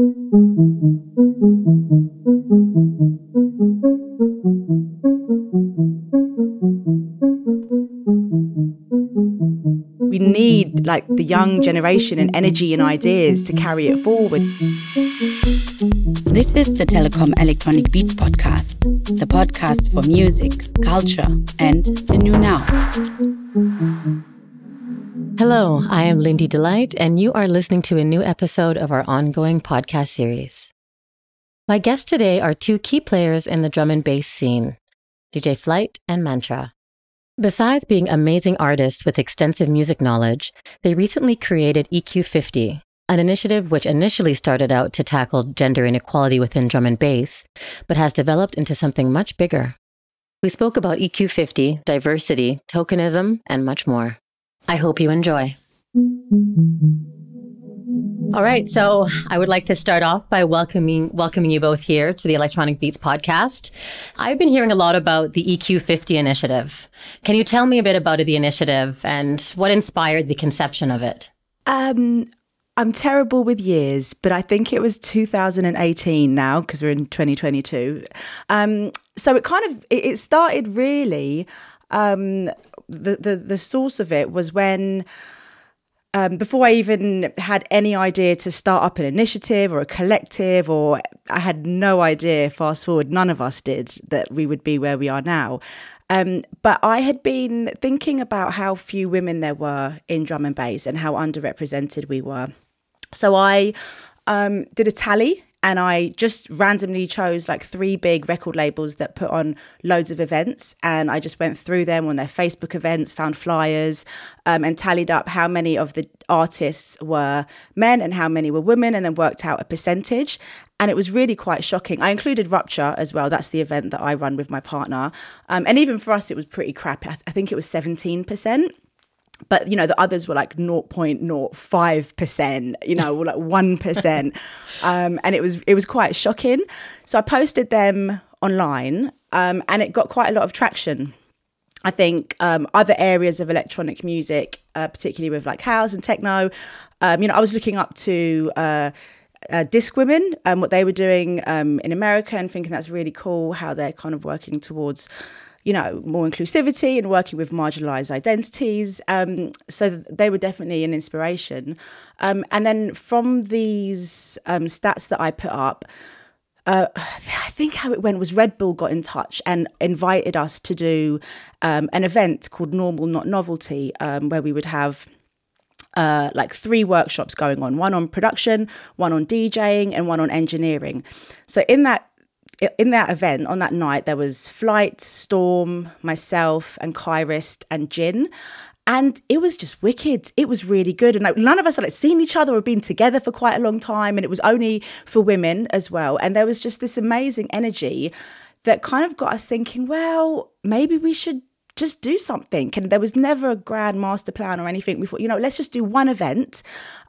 We need like the young generation and energy and ideas to carry it forward. This is the Telekom Electronic Beats podcast, the podcast for music, culture, and the new now. Hello, I am Lindy Delight, and you are listening to a new episode of our ongoing podcast series. My guests today are two key players in the drum and bass scene DJ Flight and Mantra. Besides being amazing artists with extensive music knowledge, they recently created EQ50, an initiative which initially started out to tackle gender inequality within drum and bass, but has developed into something much bigger. We spoke about EQ50, diversity, tokenism, and much more. I hope you enjoy. All right, so I would like to start off by welcoming welcoming you both here to the Electronic Beats podcast. I've been hearing a lot about the EQ50 initiative. Can you tell me a bit about the initiative and what inspired the conception of it? Um, I'm terrible with years, but I think it was 2018 now because we're in 2022. Um, so it kind of it, it started really. Um, the, the the source of it was when um, before I even had any idea to start up an initiative or a collective, or I had no idea, fast forward, none of us did, that we would be where we are now. Um, but I had been thinking about how few women there were in drum and bass and how underrepresented we were. So I um, did a tally and I just randomly chose like three big record labels that put on loads of events, and I just went through them on their Facebook events, found flyers, um, and tallied up how many of the artists were men and how many were women, and then worked out a percentage. And it was really quite shocking. I included Rupture as well. That's the event that I run with my partner, um, and even for us, it was pretty crap. I, th- I think it was seventeen percent but you know the others were like 0.05% you know or like 1% um, and it was it was quite shocking. So i posted them online um, and it got quite a lot of traction. I think um, other areas of electronic music uh, particularly with like house and techno um, you know i was looking up to uh, uh, Disc Women, um, what they were doing um, in America, and thinking that's really cool how they're kind of working towards you know, more inclusivity and working with marginalized identities. Um, so they were definitely an inspiration. Um, and then from these um, stats that I put up, uh, I think how it went was Red Bull got in touch and invited us to do um, an event called Normal Not Novelty, um, where we would have. Uh, like three workshops going on one on production, one on DJing, and one on engineering. So, in that in that event on that night, there was Flight, Storm, myself, and Kyrist and Jin. And it was just wicked. It was really good. And like, none of us had like seen each other or been together for quite a long time. And it was only for women as well. And there was just this amazing energy that kind of got us thinking, well, maybe we should just do something. And there was never a grand master plan or anything. We thought, you know, let's just do one event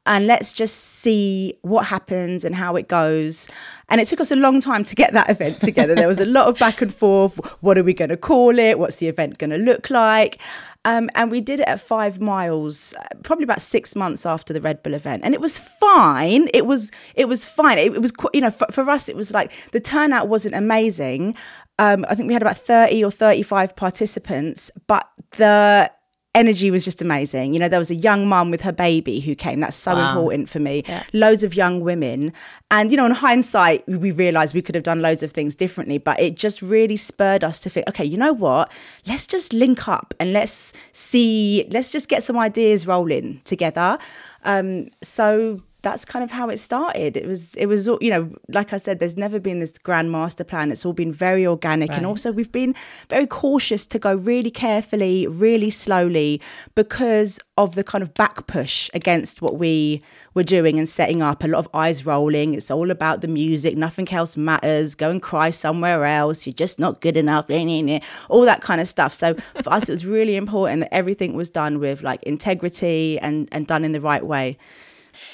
and let's just see what happens and how it goes. And it took us a long time to get that event together. there was a lot of back and forth. What are we going to call it? What's the event going to look like? Um, and we did it at five miles, probably about six months after the Red Bull event, and it was fine. It was it was fine. It, it was you know for, for, us it was like the turnout wasn't amazing. Um, I think we had about thirty or thirty five participants, but the energy was just amazing. You know, there was a young mum with her baby who came. That's so wow. important for me. Yeah. Loads of young women. And, you know, in hindsight, we realized we could have done loads of things differently, but it just really spurred us to think, okay, you know what? Let's just link up and let's see, let's just get some ideas rolling together. Um, so that's kind of how it started. It was, it was, you know, like I said, there's never been this grand master plan. It's all been very organic. Right. And also, we've been very cautious to go really carefully, really slowly because of the kind of back push against what we were doing and setting up. A lot of eyes rolling. It's all about the music. Nothing else matters. Go and cry somewhere else. You're just not good enough. All that kind of stuff. So for us, it was really important that everything was done with like integrity and, and done in the right way.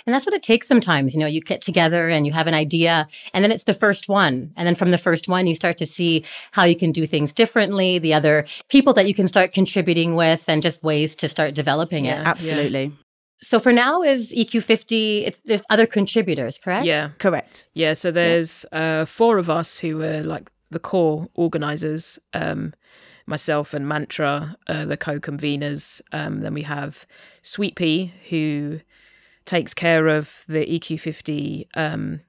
And that's what it takes sometimes. You know, you get together and you have an idea, and then it's the first one. And then from the first one, you start to see how you can do things differently, the other people that you can start contributing with, and just ways to start developing yeah, it. Absolutely. Yeah. So for now is EQ50 it's there's other contributors, correct? Yeah. Correct. Yeah, so there's uh, four of us who are like the core organizers. Um, myself and Mantra, uh, the co-conveners. Um, then we have Sweet Pea, who takes care of the EQ50, um,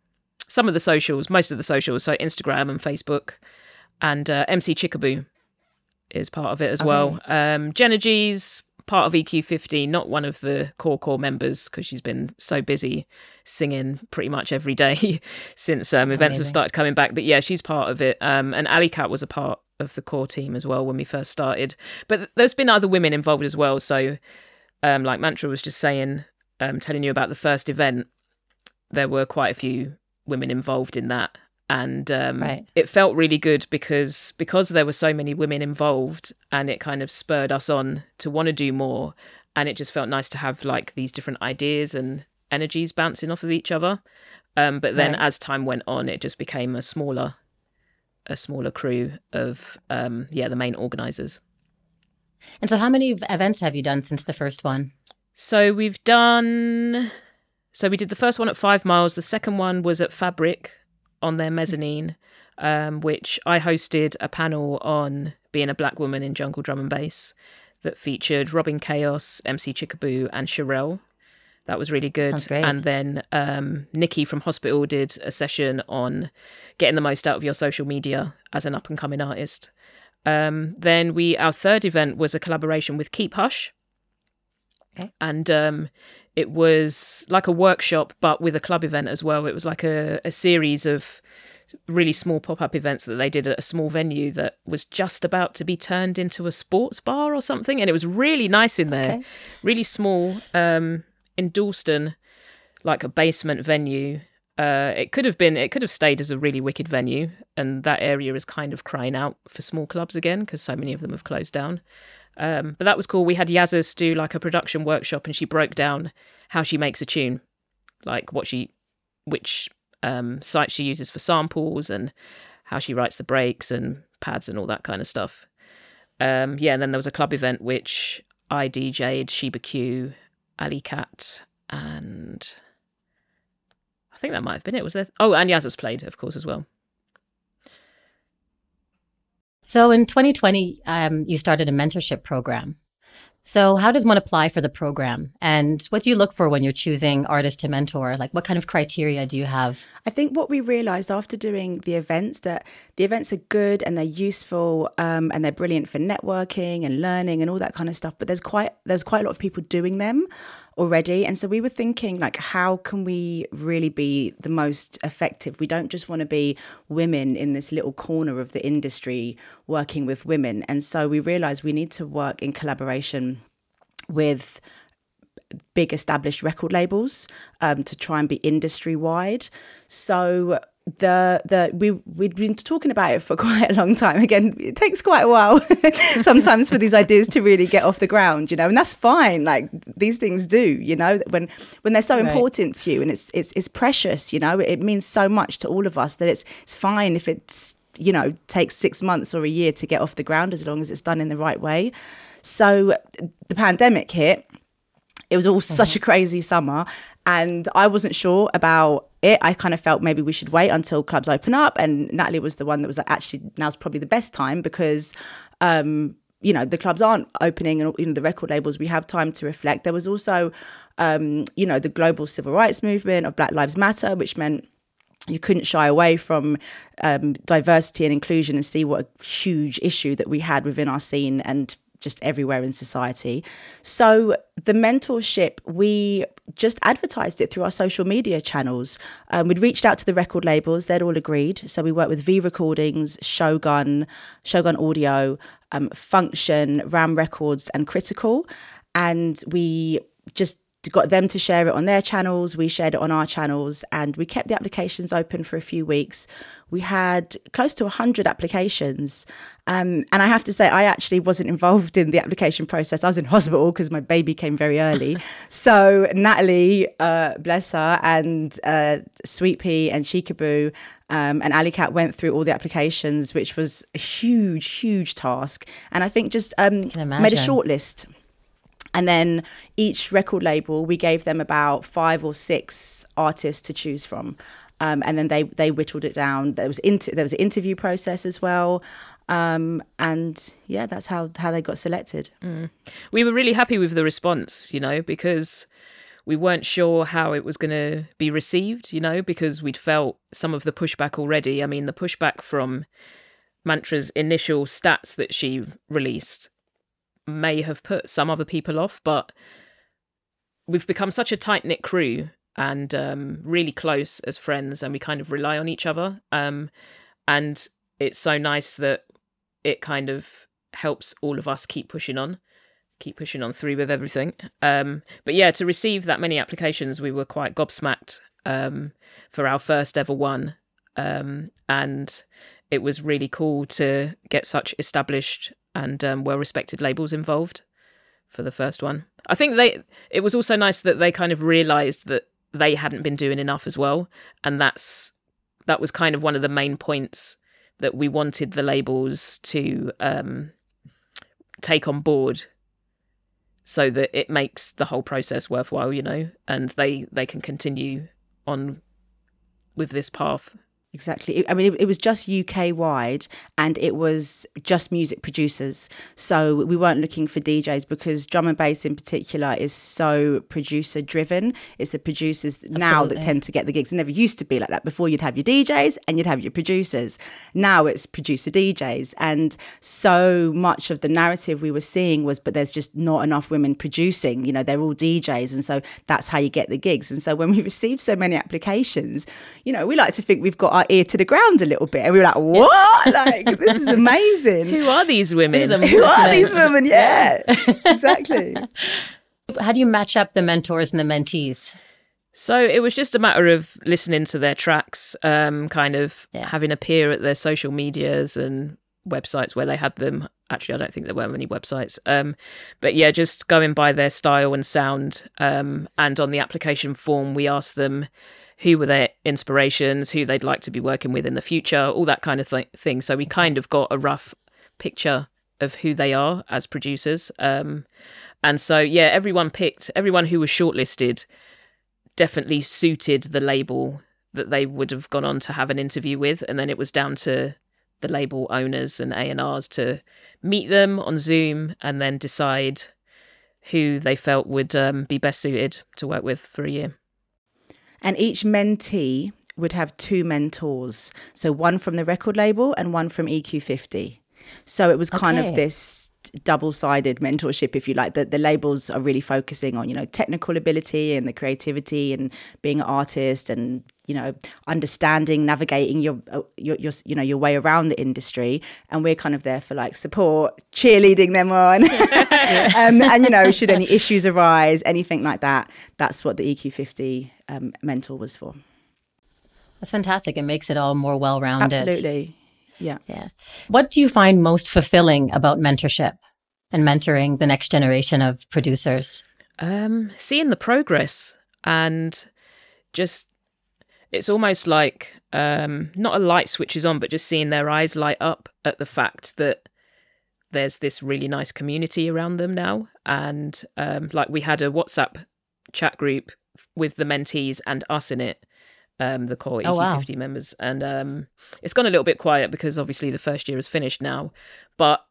some of the socials, most of the socials, so Instagram and Facebook, and uh, MC Chickaboo is part of it as well. Um, Jenna G's part of EQ50, not one of the core core members because she's been so busy singing pretty much every day since um, events have started coming back. But yeah, she's part of it. Um, and Ali Cat was a part of the core team as well when we first started. But there's been other women involved as well. So, um, like Mantra was just saying, um, telling you about the first event, there were quite a few women involved in that. And um, Right. it felt really good because because there were so many women involved, and it kind of spurred us on to want to do more. And it just felt nice to have like these different ideas and energies bouncing off of each other. Um, but then Right. as time went on, it just became a smaller a smaller crew of um yeah the main organizers And so how many events have you done since the first one? So we've done so we did the first one at five miles. The second one was at fabric on their mezzanine um, which i hosted a panel on being a black woman in jungle drum and bass that featured robin chaos mc chickaboo and Sherelle. that was really good. And then um, nikki from hospital did a session on getting the most out of your social media as an up and coming artist. Um, then we our third event was a collaboration with keep hush and um, it was like a workshop but with a club event as well. It was like a, a series of really small pop-up events that they did at a small venue that was just about to be turned into a sports bar or something and it was really nice in there. Okay. really small um, in dalston like a basement venue. Uh, it could have been it could have stayed as a really wicked venue and that area is kind of crying out for small clubs again because so many of them have closed down um, but that was cool. We had Yazzus do like a production workshop, and she broke down how she makes a tune, like what she, which um, site she uses for samples, and how she writes the breaks and pads and all that kind of stuff. Um, yeah, and then there was a club event which I DJ'd Sheba Q, Ali Cat, and I think that might have been it. Was there? Oh, and Yazzus played, of course, as well. So in 2020, um, you started a mentorship program. So how does one apply for the program? And what do you look for when you're choosing artists to mentor? Like what kind of criteria do you have? I think what we realised after doing the events that the events are good and they're useful um, and they're brilliant for networking and learning and all that kind of stuff. But there's quite there's quite a lot of people doing them already, and so we were thinking like, how can we really be the most effective? We don't just want to be women in this little corner of the industry working with women, and so we realised we need to work in collaboration with big established record labels um, to try and be industry wide. So the the we we'd been talking about it for quite a long time. Again, it takes quite a while sometimes for these ideas to really get off the ground, you know, and that's fine. Like these things do, you know, when when they're so Right. important to you and it's it's it's precious, you know, it means so much to all of us that it's it's fine if it's you know takes six months or a year to get off the ground as long as it's done in the right way. So the pandemic hit it was all such mm-hmm. a crazy summer and i wasn't sure about it i kind of felt maybe we should wait until clubs open up. And natalie was the one that was like actually now's probably the best time because um you know the clubs aren't opening and you know the record labels we have time to reflect. There was also um you know the global civil rights movement of black lives matter which meant you couldn't shy away from um, diversity and inclusion and see what a huge issue that we had within our scene and just everywhere in society. So the mentorship, we just advertised it through our social media channels. Um, we'd reached out to the record labels; they'd all agreed. So we worked with V Recordings, Shogun, Shogun Audio, um, Function, Ram Records, and Critical, and we just got them to share it on their channels. We shared it on our channels, and we kept the applications open for a few weeks. We had close to 100 applications. Um, and I have to say, I actually wasn't involved in the application process. I was in hospital because my baby came very early. so Natalie, uh, bless her, and uh, Sweet Pea and Chickaboo um, and Ali Cat went through all the applications, which was a huge, huge task. And I think just um, made a short list And then each record label, we gave them about five or six artists to choose from. Um, and then they they whittled it down. There was inter- there was an interview process as well, um, and yeah, that's how how they got selected. Mm. We were really happy with the response, you know, because we weren't sure how it was going to be received, you know, because we'd felt some of the pushback already. I mean, the pushback from Mantra's initial stats that she released may have put some other people off, but we've become such a tight knit crew and um, really close as friends, and we kind of rely on each other. Um, and it's so nice that it kind of helps all of us keep pushing on, keep pushing on through with everything. Um, but yeah, to receive that many applications, we were quite gobsmacked um, for our first ever one, um, and it was really cool to get such established and um, well respected labels involved for the first one. I think they it was also nice that they kind of realized that they hadn't been doing enough as well and that's that was kind of one of the main points that we wanted the labels to um, take on board so that it makes the whole process worthwhile you know and they they can continue on with this path Exactly. I mean, it, it, was just UK wide and it was just music producers. So we weren't looking for DJs because drum and bass in particular is so producer driven. It's the producers Absolutely. now that tend to get the gigs. It never used to be like that. Before you'd have your DJs and you'd have your producers. Now it's producer DJs. And so much of the narrative we were seeing was, but there's just not enough women producing. You know, they're all DJs. And so that's how you get the gigs. And so when we receive so many applications, you know, we like to think we've got our ear to the ground a little bit. And we were like, what? like, this is amazing. Who are these women? Who are these women? Yeah, exactly. How do you match up the mentors and the mentees? So it was just a matter of listening to their tracks, um, kind of yeah. having a peer at their social medias and websites where they had them. Actually, I don't think there were many websites. Um, but yeah, just going by their style and sound. Um, and on the application form, we asked them who were their inspirations, who they'd like to be working with in the future, all that kind of th- thing. So we kind of got a rough picture of who they are as producers. Um, and so, yeah, everyone picked, everyone who was shortlisted definitely suited the label that they would have gone on to have an interview with. And then it was down to the label owners and A&Rs to meet them on Zoom and then decide who they felt would um, be best suited to work with for a year. And each mentee would have two mentors. So one from the record label and one from EQ50. So it was kind okay. of this double-sided mentorship, if you like. The, the labels are really focusing on, you know, technical ability and the creativity and being an artist and you know understanding navigating your, uh, your your you know your way around the industry and we're kind of there for like support cheerleading them on um, and you know should any issues arise anything like that that's what the eq50 um, mentor was for that's fantastic it makes it all more well-rounded absolutely yeah. Yeah. What do you find most fulfilling about mentorship and mentoring the next generation of producers? Um, seeing the progress and just it's almost like um, not a light switches on, but just seeing their eyes light up at the fact that there's this really nice community around them now. And um, like we had a WhatsApp chat group with the mentees and us in it um, the core EQ50 oh, wow. members. And um, it's gone a little bit quiet because obviously the first year is finished now. But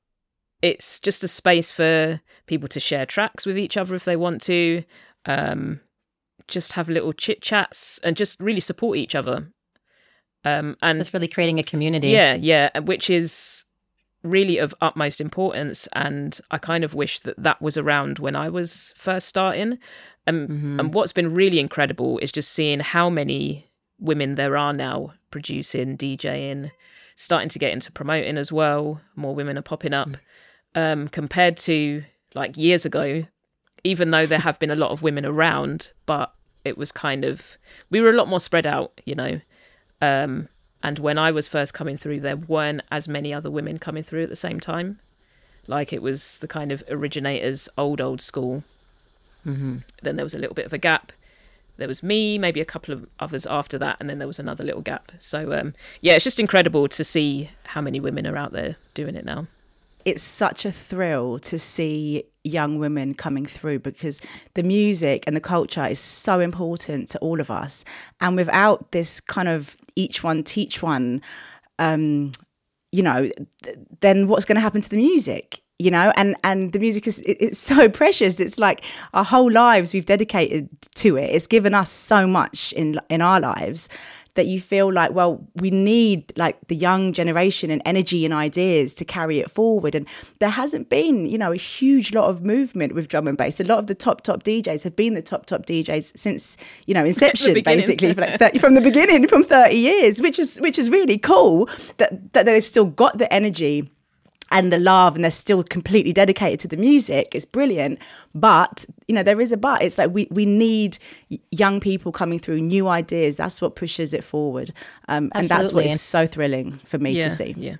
it's just a space for people to share tracks with each other if they want to, um, just have little chit chats and just really support each other. Um, and it's really creating a community. Yeah, yeah, which is really of utmost importance. And I kind of wish that that was around when I was first starting. And, mm-hmm. and what's been really incredible is just seeing how many women there are now producing, DJing, starting to get into promoting as well. More women are popping up. Mm. Um, compared to like years ago, even though there have been a lot of women around, but it was kind of we were a lot more spread out, you know. Um, and when I was first coming through, there weren't as many other women coming through at the same time. Like it was the kind of originators, old old school. Mm-hmm. Then there was a little bit of a gap there was me, maybe a couple of others after that, and then there was another little gap. So um, yeah, it's just incredible to see how many women are out there doing it now. it's such a thrill to see young women coming through because the music and the culture is so important to all of us. And without this kind of each one teach one, um, you know, th- then what's going to happen to the music? You know, and and the music is it, it's so precious. It's like our whole lives we've dedicated to it. It's given us so much in in our lives that you feel like, well, we need like the young generation and energy and ideas to carry it forward. And there hasn't been, you know, a huge lot of movement with drum and bass. A lot of the top, top DJs have been the top, top DJs since, you know, inception, basically, like 30, from the beginning, from 30 years, which is which is really cool that, that they've still got the energy and the love and they're still completely dedicated to the music it's brilliant but you know there is a but it's like we we need young people coming through new ideas that's what pushes it forward um, and that's what is so thrilling for me yeah, to see yeah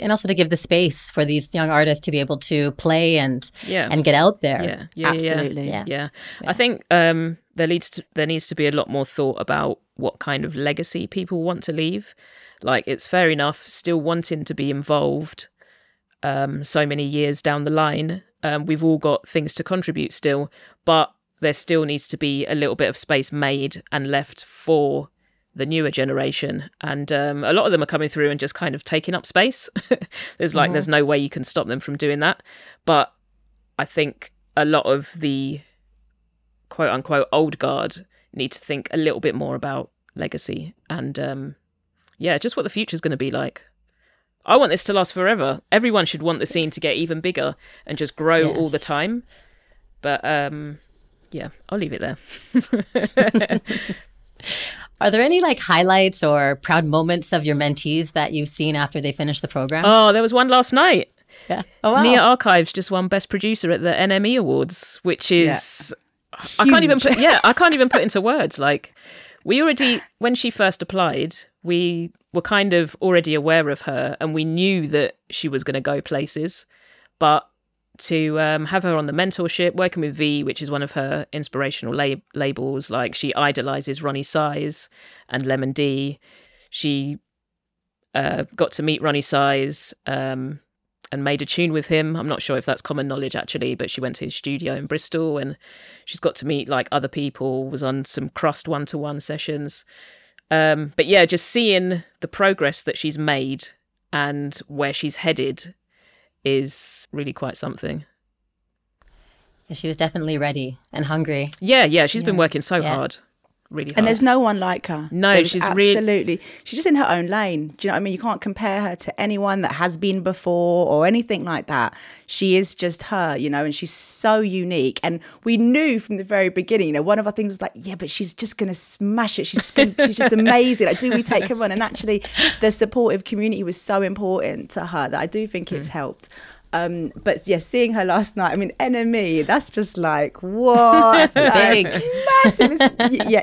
and also to give the space for these young artists to be able to play and yeah. and get out there. Yeah, yeah, absolutely. Yeah, yeah. yeah. I think um, there needs to there needs to be a lot more thought about what kind of legacy people want to leave. Like it's fair enough, still wanting to be involved, um, so many years down the line. Um, we've all got things to contribute still, but there still needs to be a little bit of space made and left for the newer generation. And um, a lot of them are coming through and just kind of taking up space. there's like, mm-hmm. there's no way you can stop them from doing that. But I think a lot of the quote unquote old guard need to think a little bit more about legacy and um, yeah, just what the future is going to be like. I want this to last forever. Everyone should want the scene to get even bigger and just grow yes. all the time. But um yeah, I'll leave it there. Are there any like highlights or proud moments of your mentees that you've seen after they finished the program? Oh, there was one last night. Yeah. Oh, wow. Nia Archives just won Best Producer at the NME Awards, which is yeah. I can't even put yeah, I can't even put into words. Like we already when she first applied, we were kind of already aware of her and we knew that she was going to go places. But to um, have her on the mentorship, working with V, which is one of her inspirational lab- labels, like she idolizes Roni Size and Lemon D. She uh, got to meet Roni Size um, and made a tune with him. I'm not sure if that's common knowledge actually, but she went to his studio in Bristol and she's got to meet like other people, was on some Krust one to one sessions. Um, but yeah, just seeing the progress that she's made and where she's headed is really quite something. She was definitely ready and hungry. Yeah, yeah, she's yeah. been working so yeah. hard really hard. And there's no one like her. No, There's she's absolutely. Re- she's just in her own lane. Do you know what I mean? You can't compare her to anyone that has been before or anything like that. She is just her, you know, and she's so unique. And we knew from the very beginning. You know, one of our things was like, yeah, but she's just gonna smash it. She's gonna, she's just amazing. Like, do we take her on? And actually, the supportive community was so important to her that I do think it's mm. helped. Um, but yeah, seeing her last night, I mean, NME, that's just like, what? like, massive. It's, yeah,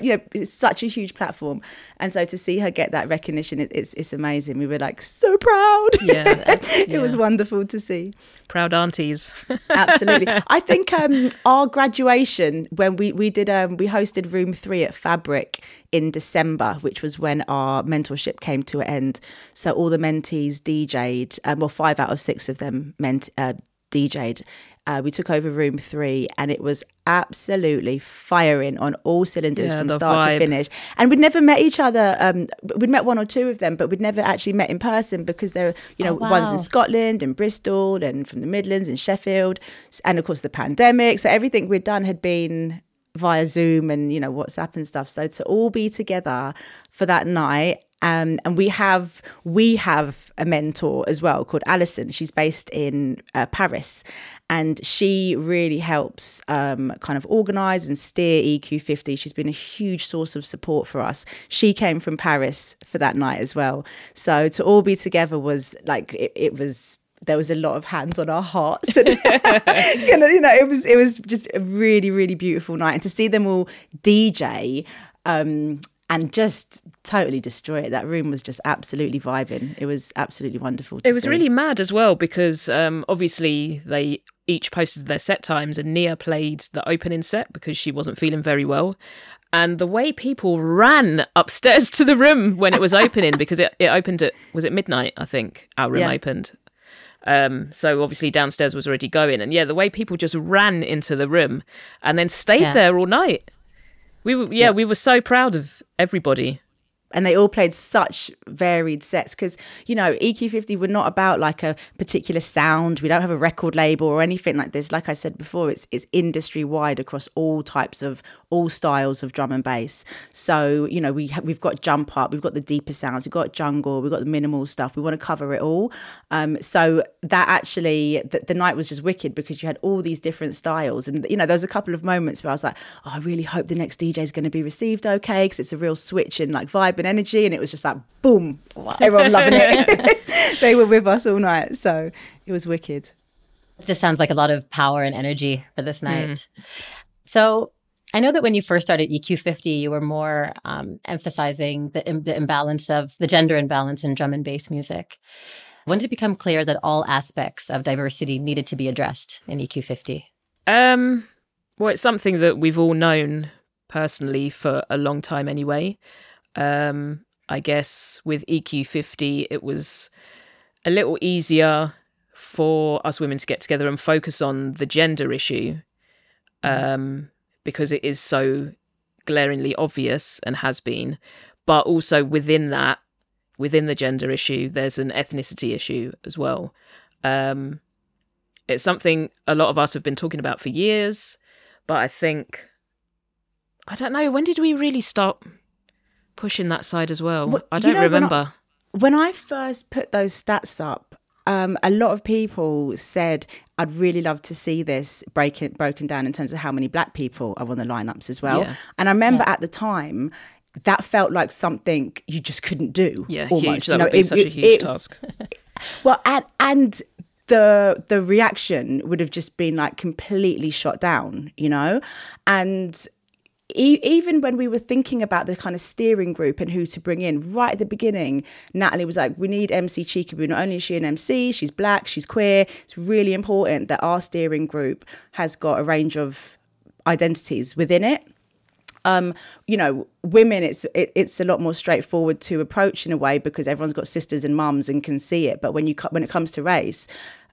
you know, it's such a huge platform. And so to see her get that recognition, it, it's, it's amazing. We were like so proud. Yeah, it was wonderful to see. Proud aunties. Absolutely. I think um, our graduation, when we, we did, um, we hosted room three at Fabric in December, which was when our mentorship came to an end. So all the mentees DJ'd, um, well, five out of six of them ment- uh, DJ'd. Uh, we took over room three and it was absolutely firing on all cylinders yeah, from start vibe. to finish. And we'd never met each other. Um, we'd met one or two of them, but we'd never actually met in person because there were, you know, oh, wow. ones in Scotland and Bristol and from the Midlands and Sheffield. And of course, the pandemic. So everything we'd done had been via Zoom and you know WhatsApp and stuff. So to all be together for that night, um, and we have we have a mentor as well called Alison. She's based in uh, Paris, and she really helps um, kind of organise and steer EQ50. She's been a huge source of support for us. She came from Paris for that night as well. So to all be together was like it, it was there was a lot of hands on our hearts and you know it was it was just a really really beautiful night and to see them all dj um, and just totally destroy it that room was just absolutely vibing it was absolutely wonderful it was see. really mad as well because um, obviously they each posted their set times and nia played the opening set because she wasn't feeling very well and the way people ran upstairs to the room when it was opening because it, it opened at was it midnight i think our room yeah. opened Um, so obviously downstairs was already going, and yeah, the way people just ran into the room and then stayed Yeah. there all night. We were, yeah, we were so proud of everybody. And they all played such varied sets because you know EQ50 we're not about like a particular sound. We don't have a record label or anything like this. Like I said before it's it's industry wide across all types of all styles of drum and bass. So you know we ha- we've got jump up we've got the deeper sounds we've got jungle we've got the minimal stuff. We want to cover it all. Um so that actually the, the night was just wicked because you had all these different styles. And you know there was a couple of moments where I was like oh I really hope the next DJ is going to be received okay because it's a real switch in like vibe and energy and it was just like boom everyone loving it they were with us all night so it was wicked It just sounds like a lot of power and energy for this night. So I know that when you first started EQ50, you were more um, emphasizing the, im- the imbalance of the gender imbalance in drum and bass music. When did it become clear that all aspects of diversity needed to be addressed in E EQ50? Um, well, it's something that we've all known personally for a long time anyway. Um, I guess with EQ50, it was a little easier for us women to get together and focus on the gender issue um, because it is so glaringly obvious and has been. But also within that, within the gender issue, there's an ethnicity issue as well. Um, it's something a lot of us have been talking about for years, but I think I don't know when did we really start pushing that side as well? Well, I don't know, when I- remember. when I first put those stats up, um, a lot of people said, "I'd really love to see this break it, broken down in terms of how many black people are on the lineups as well." Yeah. And I remember at the time. That felt like something you just couldn't do. yeah, almost. huge. That you know, would be it- such a huge it- task. Well, and and the the reaction would have just been like completely shot down, you know, and. Even when we were thinking about the kind of steering group and who to bring in, right at the beginning, Natalie was like, "We need MC Chickaboo. Not only is she an MC, she's black, she's queer. It's really important that our steering group has got a range of identities within it." um, you know, women, it's it, it's a lot more straightforward to approach in a way because everyone's got sisters and mums and can see it. But when you when it comes to race,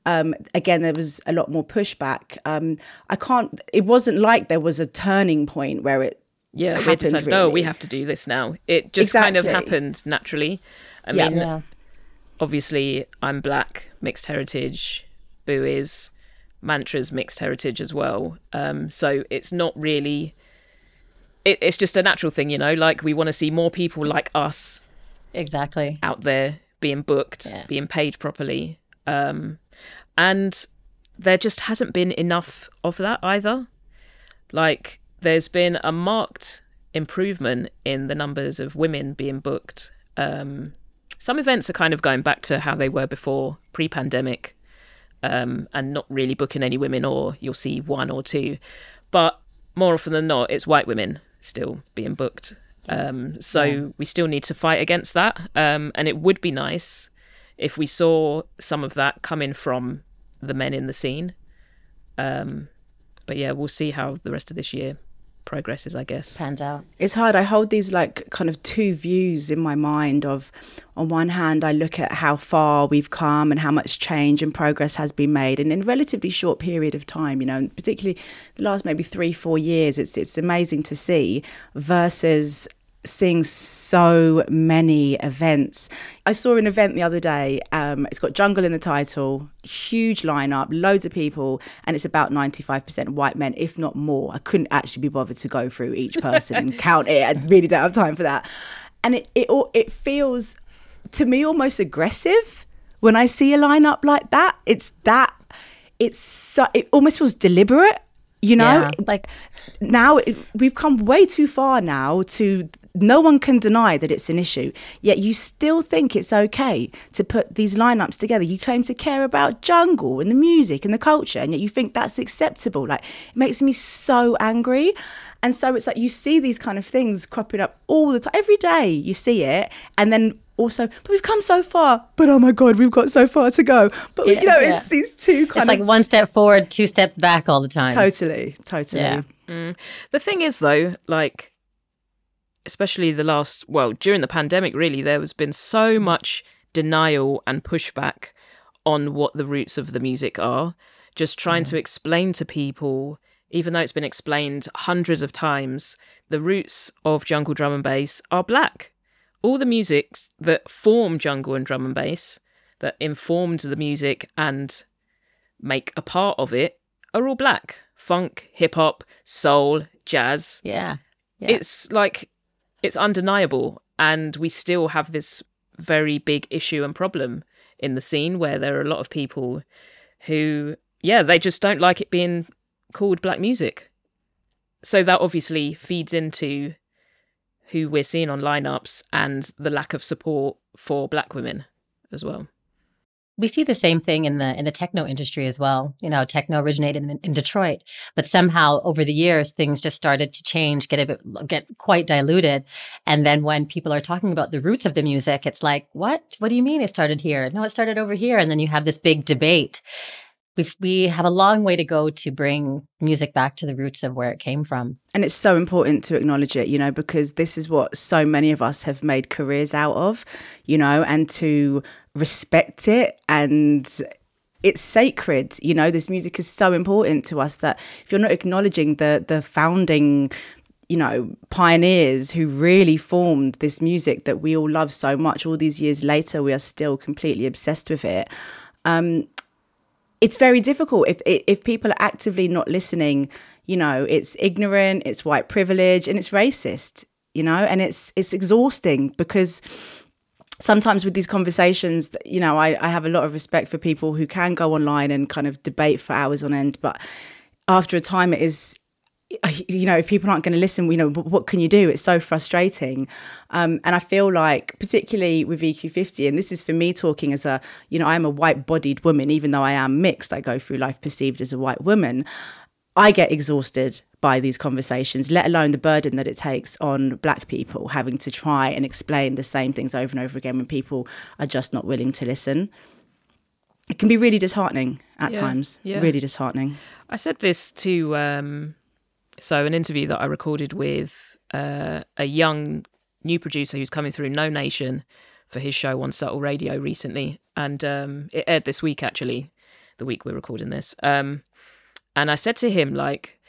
um, again, there was a lot more pushback. Um, I can't. It wasn't like there was a turning point where it. Yeah, we happened, decided, oh, we have to do this now. It just kind of happened naturally. I Yeah. mean, Yeah. obviously, I'm black, mixed heritage. Boo is mantras mixed heritage as well. Um, so it's not really. It, it's just a natural thing, you know. Like we want to see more people like us Exactly. out there being booked, Yeah. being paid properly. Um, and there just hasn't been enough of that either. Like, there's been a marked improvement in the numbers of women being booked. Um, some events are kind of going back to how they were before pre pandemic um, and not really booking any women, or you'll see one or two. But more often than not, it's white women still being booked. Um, so we still need to fight against that. Um, and it would be nice if we saw some of that coming from the men in the scene. Um, but yeah, we'll see how the rest of this year progresses, I guess. Pans out. it's hard. I hold these like kind of two views in my mind of on one hand I look at how far we've come and how much change and progress has been made and in a relatively short period of time, you know, and particularly the last maybe three, four years, it's it's amazing to see versus seeing so many events. I saw an event the other day. Um, it's got jungle in the title, huge lineup, loads of people, and it's about 95% white men, if not more. I couldn't actually be bothered to go through each person and count it. I really don't have time for that. And it it it feels to me almost aggressive when I see a lineup like that. It's that it's so it almost feels deliberate. You know, Yeah. Like now it, we've come way too far now to no one can deny that it's an issue yet you still think it's okay to put these lineups together. You claim to care about jungle and the music and the culture and yet you think that's acceptable. Like it makes me so angry. And so it's like you see these kind of things cropping up all the time every day you see it and then also but we've come so far but oh my god we've got so far to go but Yeah, you know yeah. it's these two kind it's like of one step forward, two steps back all the time. totally totally Yeah. Mm. The thing is, though, like, especially the last, well, during the pandemic, really, there has been so much denial and pushback on what the roots of the music are, just trying to explain to people, even though it's been explained hundreds of times, the roots of jungle drum and bass are black. All the music that form jungle and drum and bass, that informed the music and make a part of it, are all black. Funk, hip hop, soul, jazz. Yeah. yeah. It's like, it's undeniable. And we still have this very big issue and problem in the scene where there are a lot of people who, yeah, they just don't like it being called black music. So that obviously feeds into who we're seeing on lineups and the lack of support for black women as well we see the same thing in the in the techno industry as well. You know, techno originated in, in, Detroit, but somehow over the years things just started to change, get a bit get quite diluted. And then when people are talking about the roots of the music, it's like, what? What do you mean it started here? No, it started over here. And then you have this big debate. We we have a long way to go to bring music back to the roots of where it came from. And it's so important to acknowledge it, you know, because this is what so many of us have made careers out of, you know, and to respect it and it's sacred you know this music is so important to us that if you're not acknowledging the the founding you know pioneers who really formed this music that we all love so much all these years later we are still completely obsessed with it um, it's very difficult if if people are actively not listening you know it's ignorant it's white privilege and it's racist you know and it's it's exhausting because sometimes with these conversations, you know, I, I have a lot of respect for people who can go online and kind of debate for hours on end. But after a time, it is you know if people aren't going to listen you know what can you do it's so frustrating um, and i feel like particularly with eq50 and this is for me talking as a you know i'm a white bodied woman even though i am mixed i go through life perceived as a white woman I get exhausted by these conversations, let alone the burden that it takes on black people having to try and explain the same things over and over again when people are just not willing to listen. It can be really disheartening at yeah, times, yeah. really disheartening. I said this to, um, so an interview that I recorded with uh, a young new producer who's coming through No Nation for his show on Subtle Radio recently. And um, it aired this week, actually, the week we're recording this. Um, and I said to him, like,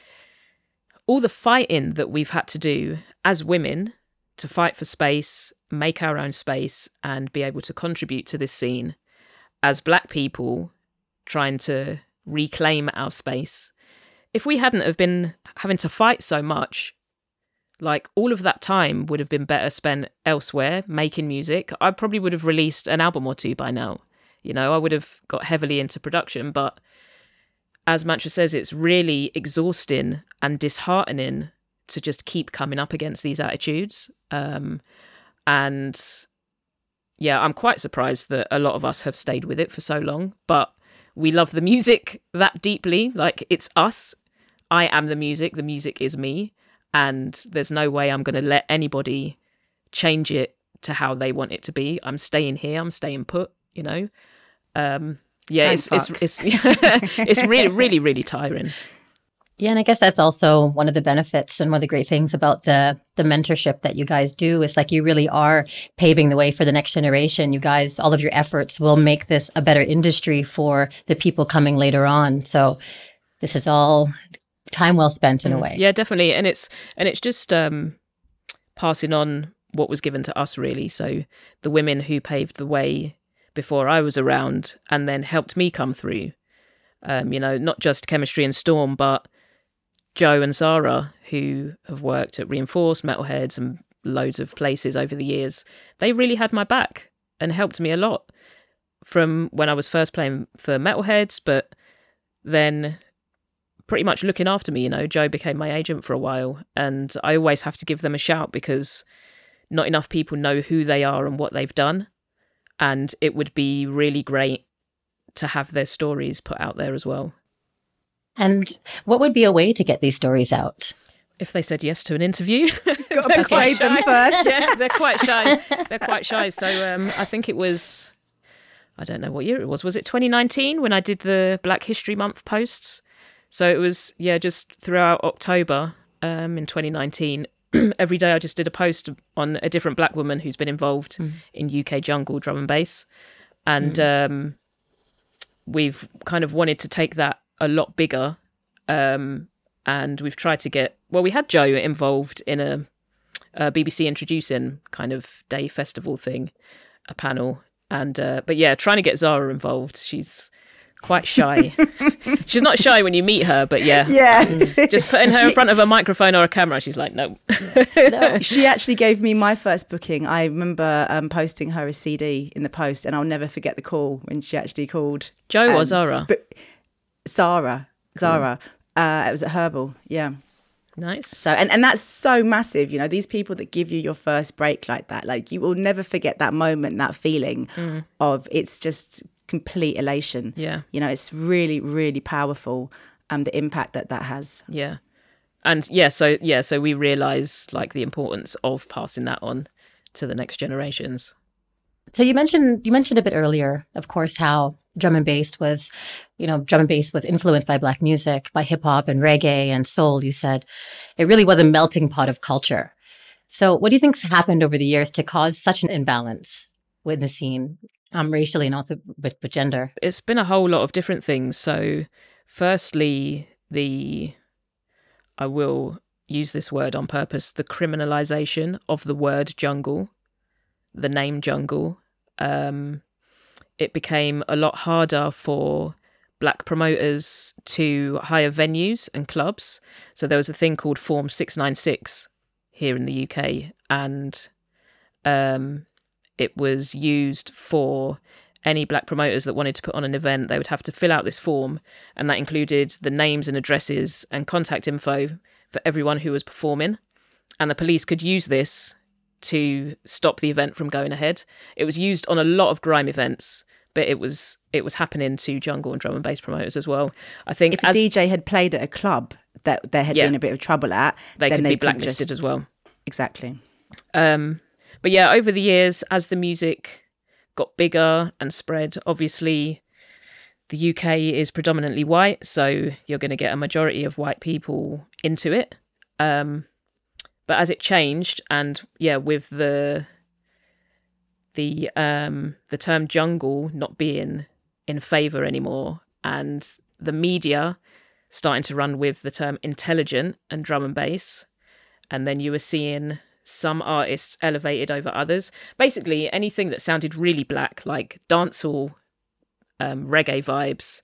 all the fighting that we've had to do as women to fight for space, make our own space, and be able to contribute to this scene as black people trying to reclaim our space. If we hadn't have been having to fight so much, like all of that time would have been better spent elsewhere making music. I probably would have released an album or two by now. You know, I would have got heavily into production, but as Mantra says, it's really exhausting and disheartening to just keep coming up against these attitudes. Um, and yeah, I'm quite surprised that a lot of us have stayed with it for so long, but we love the music that deeply. Like it's us. I am the music. The music is me. And there's no way I'm going to let anybody change it to how they want it to be. I'm staying here. I'm staying put, you know? Um, yeah, it's, it's, it's it's really really really tiring. Yeah, and I guess that's also one of the benefits and one of the great things about the the mentorship that you guys do is like you really are paving the way for the next generation. You guys, all of your efforts will make this a better industry for the people coming later on. So this is all time well spent in mm, a way. Yeah, definitely. And it's and it's just um passing on what was given to us really. So the women who paved the way before I was around and then helped me come through. Um, you know, not just Kemistry and storm, but Joe and Zara, who have worked at Reinforced, Metalheadz, and loads of places over the years, they really had my back and helped me a lot from when I was first playing for Metalheadz, but then pretty much looking after me. You know, Joe became my agent for a while, and I always have to give them a shout because not enough people know who they are and what they've done and it would be really great to have their stories put out there as well. And what would be a way to get these stories out? If they said yes to an interview, got to persuade them first. yeah, they're quite shy. They're quite shy. So um, I think it was, I don't know what year it was. Was it 2019 when I did the Black History Month posts? So it was yeah, just throughout October um, in 2019. every day I just did a post on a different black woman who's been involved mm. in UK jungle drum and bass. And mm. um, we've kind of wanted to take that a lot bigger. Um, and we've tried to get, well, we had Joe involved in a, a BBC introducing kind of day festival thing, a panel. And, uh, but yeah, trying to get Zara involved. She's, quite shy. she's not shy when you meet her, but yeah. Yeah. Just putting her in front of a microphone or a camera, she's like, no. no. She actually gave me my first booking. I remember um, posting her a CD in the post, and I'll never forget the call when she actually called. Joe or Zara? But Zara. Zara. Uh, it was at Herbal. Yeah. Nice. So and, and that's so massive, you know, these people that give you your first break like that, like you will never forget that moment, that feeling mm. of it's just complete elation. Yeah. You know, it's really, really powerful um the impact that that has. Yeah. And yeah, so yeah, so we realize like the importance of passing that on to the next generations. So you mentioned you mentioned a bit earlier, of course, how drum and bass was, you know, drum and bass was influenced by black music, by hip hop and reggae and soul. You said it really was a melting pot of culture. So what do you think's happened over the years to cause such an imbalance with the scene? Um, racially, not the, with, with gender? It's been a whole lot of different things. So, firstly, the I will use this word on purpose the criminalization of the word jungle, the name jungle. Um, it became a lot harder for black promoters to hire venues and clubs. So there was a thing called Form 696 here in the UK, and um, it was used for any black promoters that wanted to put on an event, they would have to fill out this form, and that included the names and addresses and contact info for everyone who was performing. And the police could use this to stop the event from going ahead. It was used on a lot of grime events, but it was it was happening to jungle and drum and bass promoters as well. I think if a DJ had played at a club that there had yeah, been a bit of trouble at, they could they be blacklisted just, as well. Exactly. Um, but yeah, over the years, as the music got bigger and spread, obviously the UK is predominantly white, so you're going to get a majority of white people into it. Um, but as it changed, and yeah, with the the um, the term jungle not being in favour anymore, and the media starting to run with the term intelligent and drum and bass, and then you were seeing some artists elevated over others. Basically, anything that sounded really black, like dancehall, um, reggae vibes,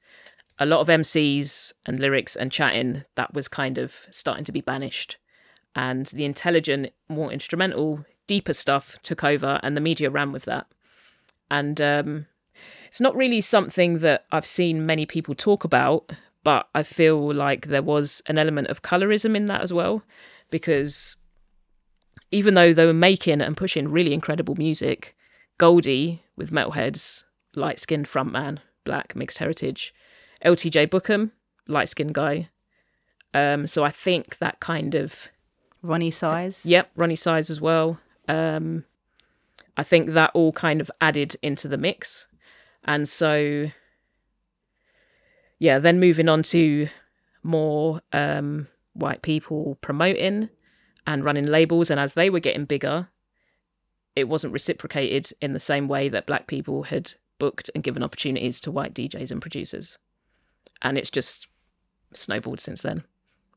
a lot of MCs and lyrics and chatting, that was kind of starting to be banished. And the intelligent, more instrumental, deeper stuff took over, and the media ran with that. And um, it's not really something that I've seen many people talk about, but I feel like there was an element of colorism in that as well, because even though they were making and pushing really incredible music, Goldie with Metalheads, light skinned frontman, black, mixed heritage, LTJ Bukem, light skinned guy. Um, so I think that kind of Roni Size. Yep, Roni Size as well. Um, I think that all kind of added into the mix. And so yeah, then moving on to more um, white people promoting and running labels. And as they were getting bigger, it wasn't reciprocated in the same way that black people had booked and given opportunities to white DJs and producers. And it's just snowballed since then.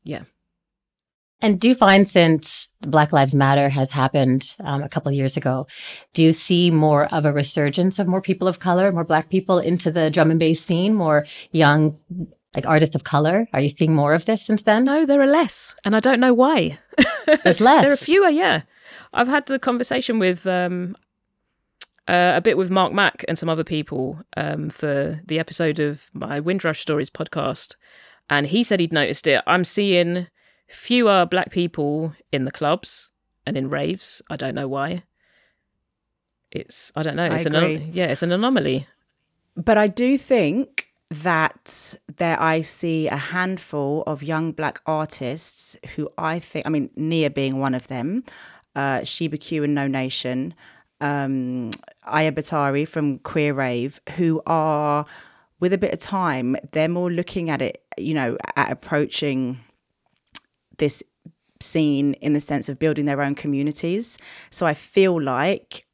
Yeah. And do you find since Black Lives Matter has happened um, a couple of years ago, do you see more of a resurgence of more people of color, more Black people into the drum and bass scene, more young like artists of color? Are you seeing more of this since then? No, there are less, and I don't know why. There's less. there are fewer. Yeah, I've had the conversation with um, uh, a bit with Marc Mac and some other people um, for the episode of my Windrush Stories podcast, and he said he'd noticed it. I'm seeing fewer black people in the clubs and in raves. I don't know why. It's I don't know. It's an yeah, it's an anomaly. But I do think that there I see a handful of young black artists who I think, I mean, Nia being one of them, uh, Sheba Q and No Nation, um, Aya Batari from Queer Rave, who are, with a bit of time, they're more looking at it, you know, at approaching this scene in the sense of building their own communities. So I feel like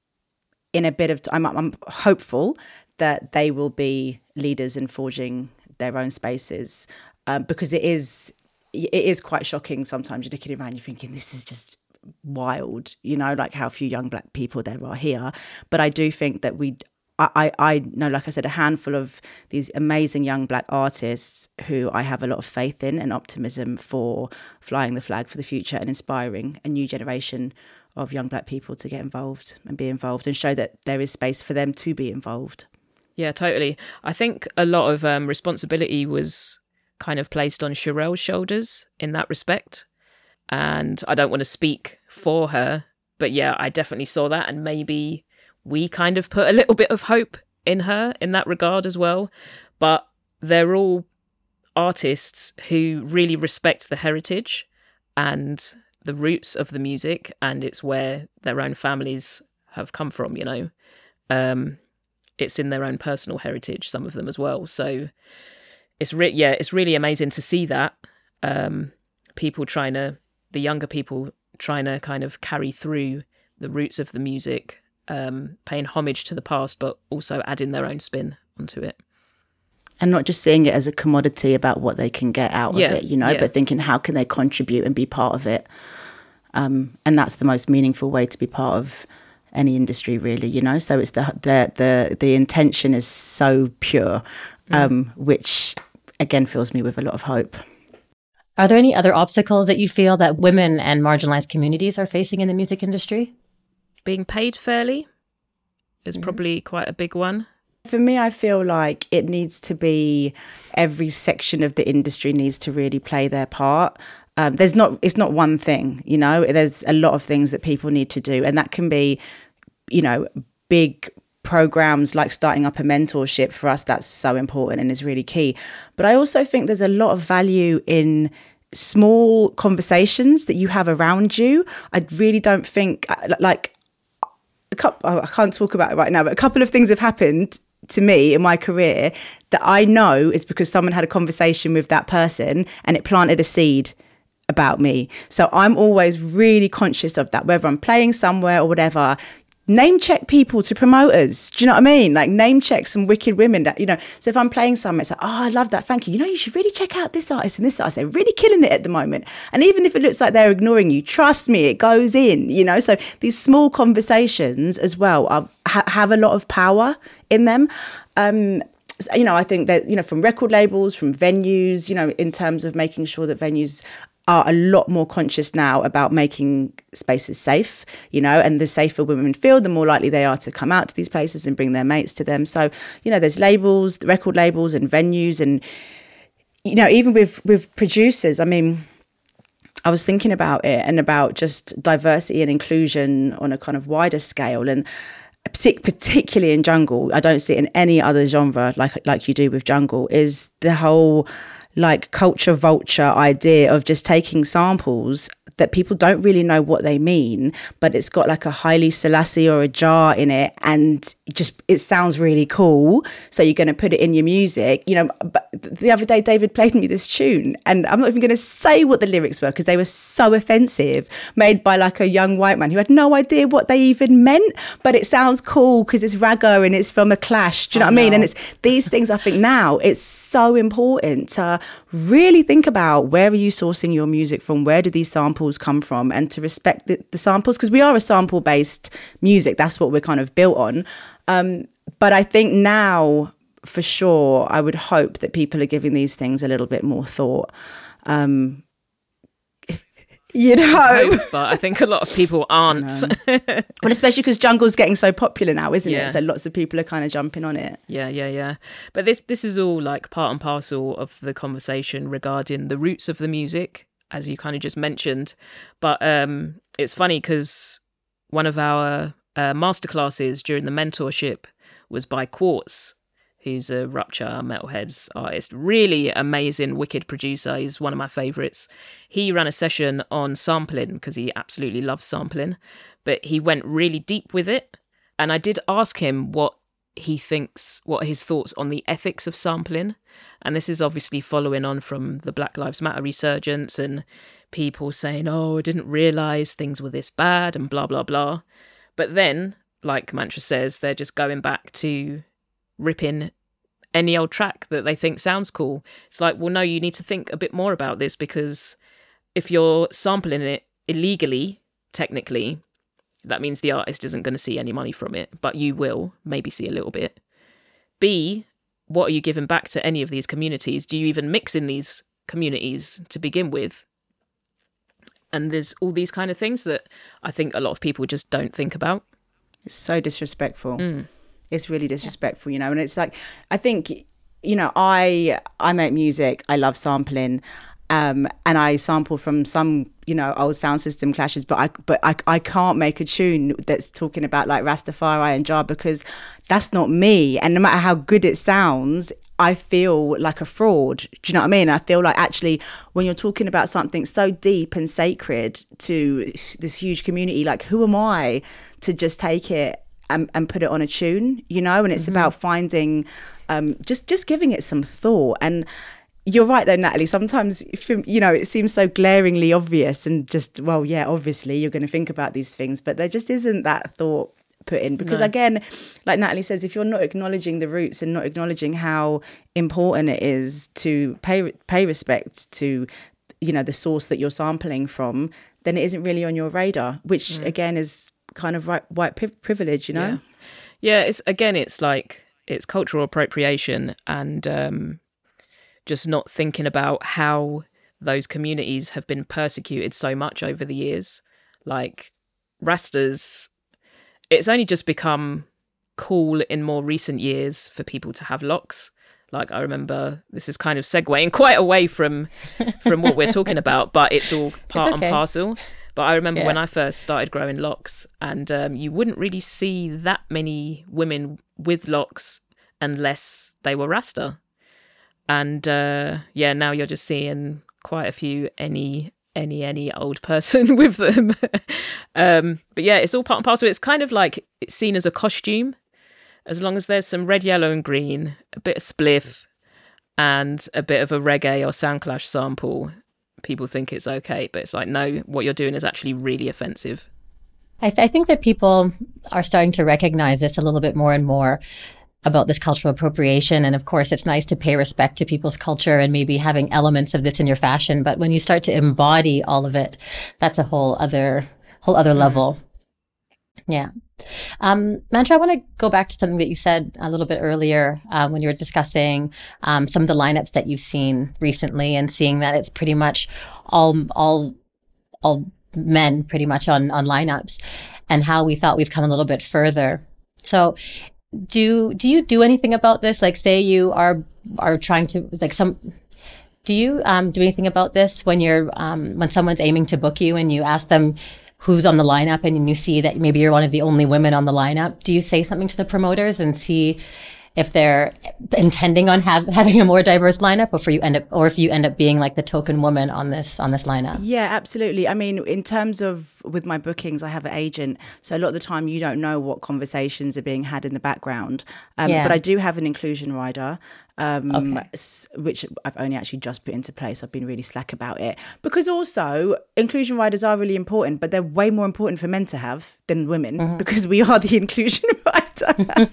in a bit of, I'm, I'm hopeful that they will be leaders in forging their own spaces um, because it is it is quite shocking sometimes you're looking around you're thinking this is just wild you know like how few young black people there are here but i do think that we I, I know, like I said, a handful of these amazing young black artists who I have a lot of faith in and optimism for flying the flag for the future and inspiring a new generation of young black people to get involved and be involved and show that there is space for them to be involved. Yeah, totally. I think a lot of um, responsibility was kind of placed on Sherelle's shoulders in that respect. And I don't want to speak for her, but yeah, I definitely saw that. And maybe we kind of put a little bit of hope in her in that regard as well. But they're all artists who really respect the heritage and the roots of the music, and it's where their own families have come from, you know. Um, it's in their own personal heritage, some of them as well. So it's re- yeah, it's really amazing to see that um, people trying to, the younger people trying to kind of carry through the roots of the music um, paying homage to the past, but also adding their own spin onto it. And not just seeing it as a commodity about what they can get out Yeah, of it, you know, yeah. but thinking how can they contribute and be part of it. Um, and that's the most meaningful way to be part of any industry, really, you know. So it's the the the the intention is so pure, um, which again fills me with a lot of hope. Are there any other obstacles that you feel that women and marginalized communities are facing in the music industry? Being paid fairly is probably quite a big one. For me, I feel like it needs to be every section of the industry needs to really play their part. Um, there's not it's not one thing, you know. There's a lot of things that people need to do, and that can be, you know, big programs like starting up a mentorship for us. That's so important and is really key. But I also think there's a lot of value in small conversations that you have around you. I really don't think like a couple, oh, I can't talk about it right now, but a couple of things have happened to me in my career that I know is because someone had a conversation with that person and it planted a seed about me. So I'm always really conscious of that, whether I'm playing somewhere or whatever. Name check people to promoters. Do you know what I mean? Like name check some wicked women that, you know. So if I'm playing somewhere, it's like, oh, I love that. Thank you. You know, you should really check out this artist and this artist. They're really killing it at the moment. And even if it looks like they're ignoring you, trust me, it goes in, you know. So these small conversations as well are, ha- have a lot of power in them. Um, you know, I think that, you know, from record labels, from venues, you know, in terms of making sure that venues are a lot more conscious now about making spaces safe, you know, and the safer women feel, the more likely they are to come out to these places and bring their mates to them. So, you know, there's labels, record labels and venues and, you know, even with, with producers, I mean, I was thinking about it and about just diversity and inclusion on a kind of wider scale. And particularly in jungle, I don't see it in any other genre like like you do with jungle. Is the whole like culture vulture idea of just taking samples that people don't really know what they mean, but it's got like a Haile Selassie or a Jah in it, and it just it sounds really cool. So you're going to put it in your music, you know. But the other day, David played me this tune, and I'm not even going to say what the lyrics were because they were so offensive, made by like a young white man who had no idea what they even meant. But it sounds cool because it's ragga and it's from a clash. Do you know what I mean? And it's these things. I think now it's so important to really think about where are you sourcing your music from? Where do these samples come from? And to respect the, the samples because we are a sample based music. That's what we're kind of built on. Um, but I think now, for sure, I would hope that people are giving these things a little bit more thought. Um, you'd hope. but I think a lot of people aren't. Well, especially because jungle's getting so popular now, isn't Yeah. it? So lots of people are kind of jumping on it. Yeah, yeah, yeah. But this this is all like part and parcel of the conversation regarding the roots of the music, as you kind of just mentioned. But um, it's funny because one of our uh, masterclasses during the mentorship was by Quartz, who's a Rupture Metalheads artist. Really amazing, wicked producer. He's one of my favorites. He ran a session on sampling because he absolutely loves sampling, but he went really deep with it. And I did ask him what he thinks, what his thoughts on the ethics of sampling. And this is obviously following on from the Black Lives Matter resurgence and people saying, oh, I didn't realize things were this bad and blah, blah, blah. But then, like Mantra says, they're just going back to ripping any old track that they think sounds cool. It's like, well, no, you need to think a bit more about this because if you're sampling it illegally, technically, that means the artist isn't going to see any money from it, but you will maybe see a little bit. B, what are you giving back to any of these communities? Do you even mix in these communities to begin with? And there's all these kind of things that I think a lot of people just don't think about. It's so disrespectful. Mm. It's really disrespectful, you know. And it's like, I think, you know, I I make music. I love sampling. Um, and I sample from some, you know, old sound system clashes, but I but I, I can't make a tune that's talking about like Rastafari and Jah because that's not me. And no matter how good it sounds, I feel like a fraud. Do you know what I mean? I feel like actually when you're talking about something so deep and sacred to this huge community, like who am I to just take it and, and put it on a tune, you know? And it's mm-hmm. about finding, um, just just giving it some thought and you're right though natalie sometimes you know it seems so glaringly obvious and just well yeah obviously you're going to think about these things but there just isn't that thought put in because no. again like natalie says if you're not acknowledging the roots and not acknowledging how important it is to pay pay respect to you know the source that you're sampling from then it isn't really on your radar which mm. again is kind of right, white privilege you know yeah. yeah it's again it's like it's cultural appropriation and um just not thinking about how those communities have been persecuted so much over the years. Like Rastas, it's only just become cool in more recent years for people to have locks. Like I remember, this is kind of segueing quite away from from what we're talking about, but it's all part it's okay. and parcel. But I remember yeah. when I first started growing locks, and um, you wouldn't really see that many women with locks unless they were Rasta and uh, yeah, now you're just seeing quite a few any any any old person with them. um, but yeah, it's all part and parcel. It's kind of like it's seen as a costume, as long as there's some red, yellow, and green, a bit of spliff, and a bit of a reggae or sound clash sample. People think it's okay, but it's like no, what you're doing is actually really offensive. I, th- I think that people are starting to recognize this a little bit more and more about this cultural appropriation. And of course, it's nice to pay respect to people's culture and maybe having elements of this in your fashion. But when you start to embody all of it, that's a whole other, whole other level. Yeah. Um, Mantra, I want to go back to something that you said a little bit earlier uh, when you were discussing um, some of the lineups that you've seen recently and seeing that it's pretty much all, all, all men pretty much on, on lineups and how we thought we've come a little bit further. So do do you do anything about this? Like, say you are are trying to like some. Do you um, do anything about this when you're um, when someone's aiming to book you and you ask them who's on the lineup and you see that maybe you're one of the only women on the lineup? Do you say something to the promoters and see if they're intending on have, having a more diverse lineup or if you end up or if you end up being like the token woman on this on this lineup. Yeah absolutely. I mean in terms of with my bookings i have an agent. So a lot of the time you don't know what conversations are being had in the background. Um, yeah. but i do have an inclusion rider um, okay. which I've only actually just put into place. I've been really slack about it because also inclusion riders are really important, but they're way more important for men to have than women mm-hmm. because we are the inclusion rider.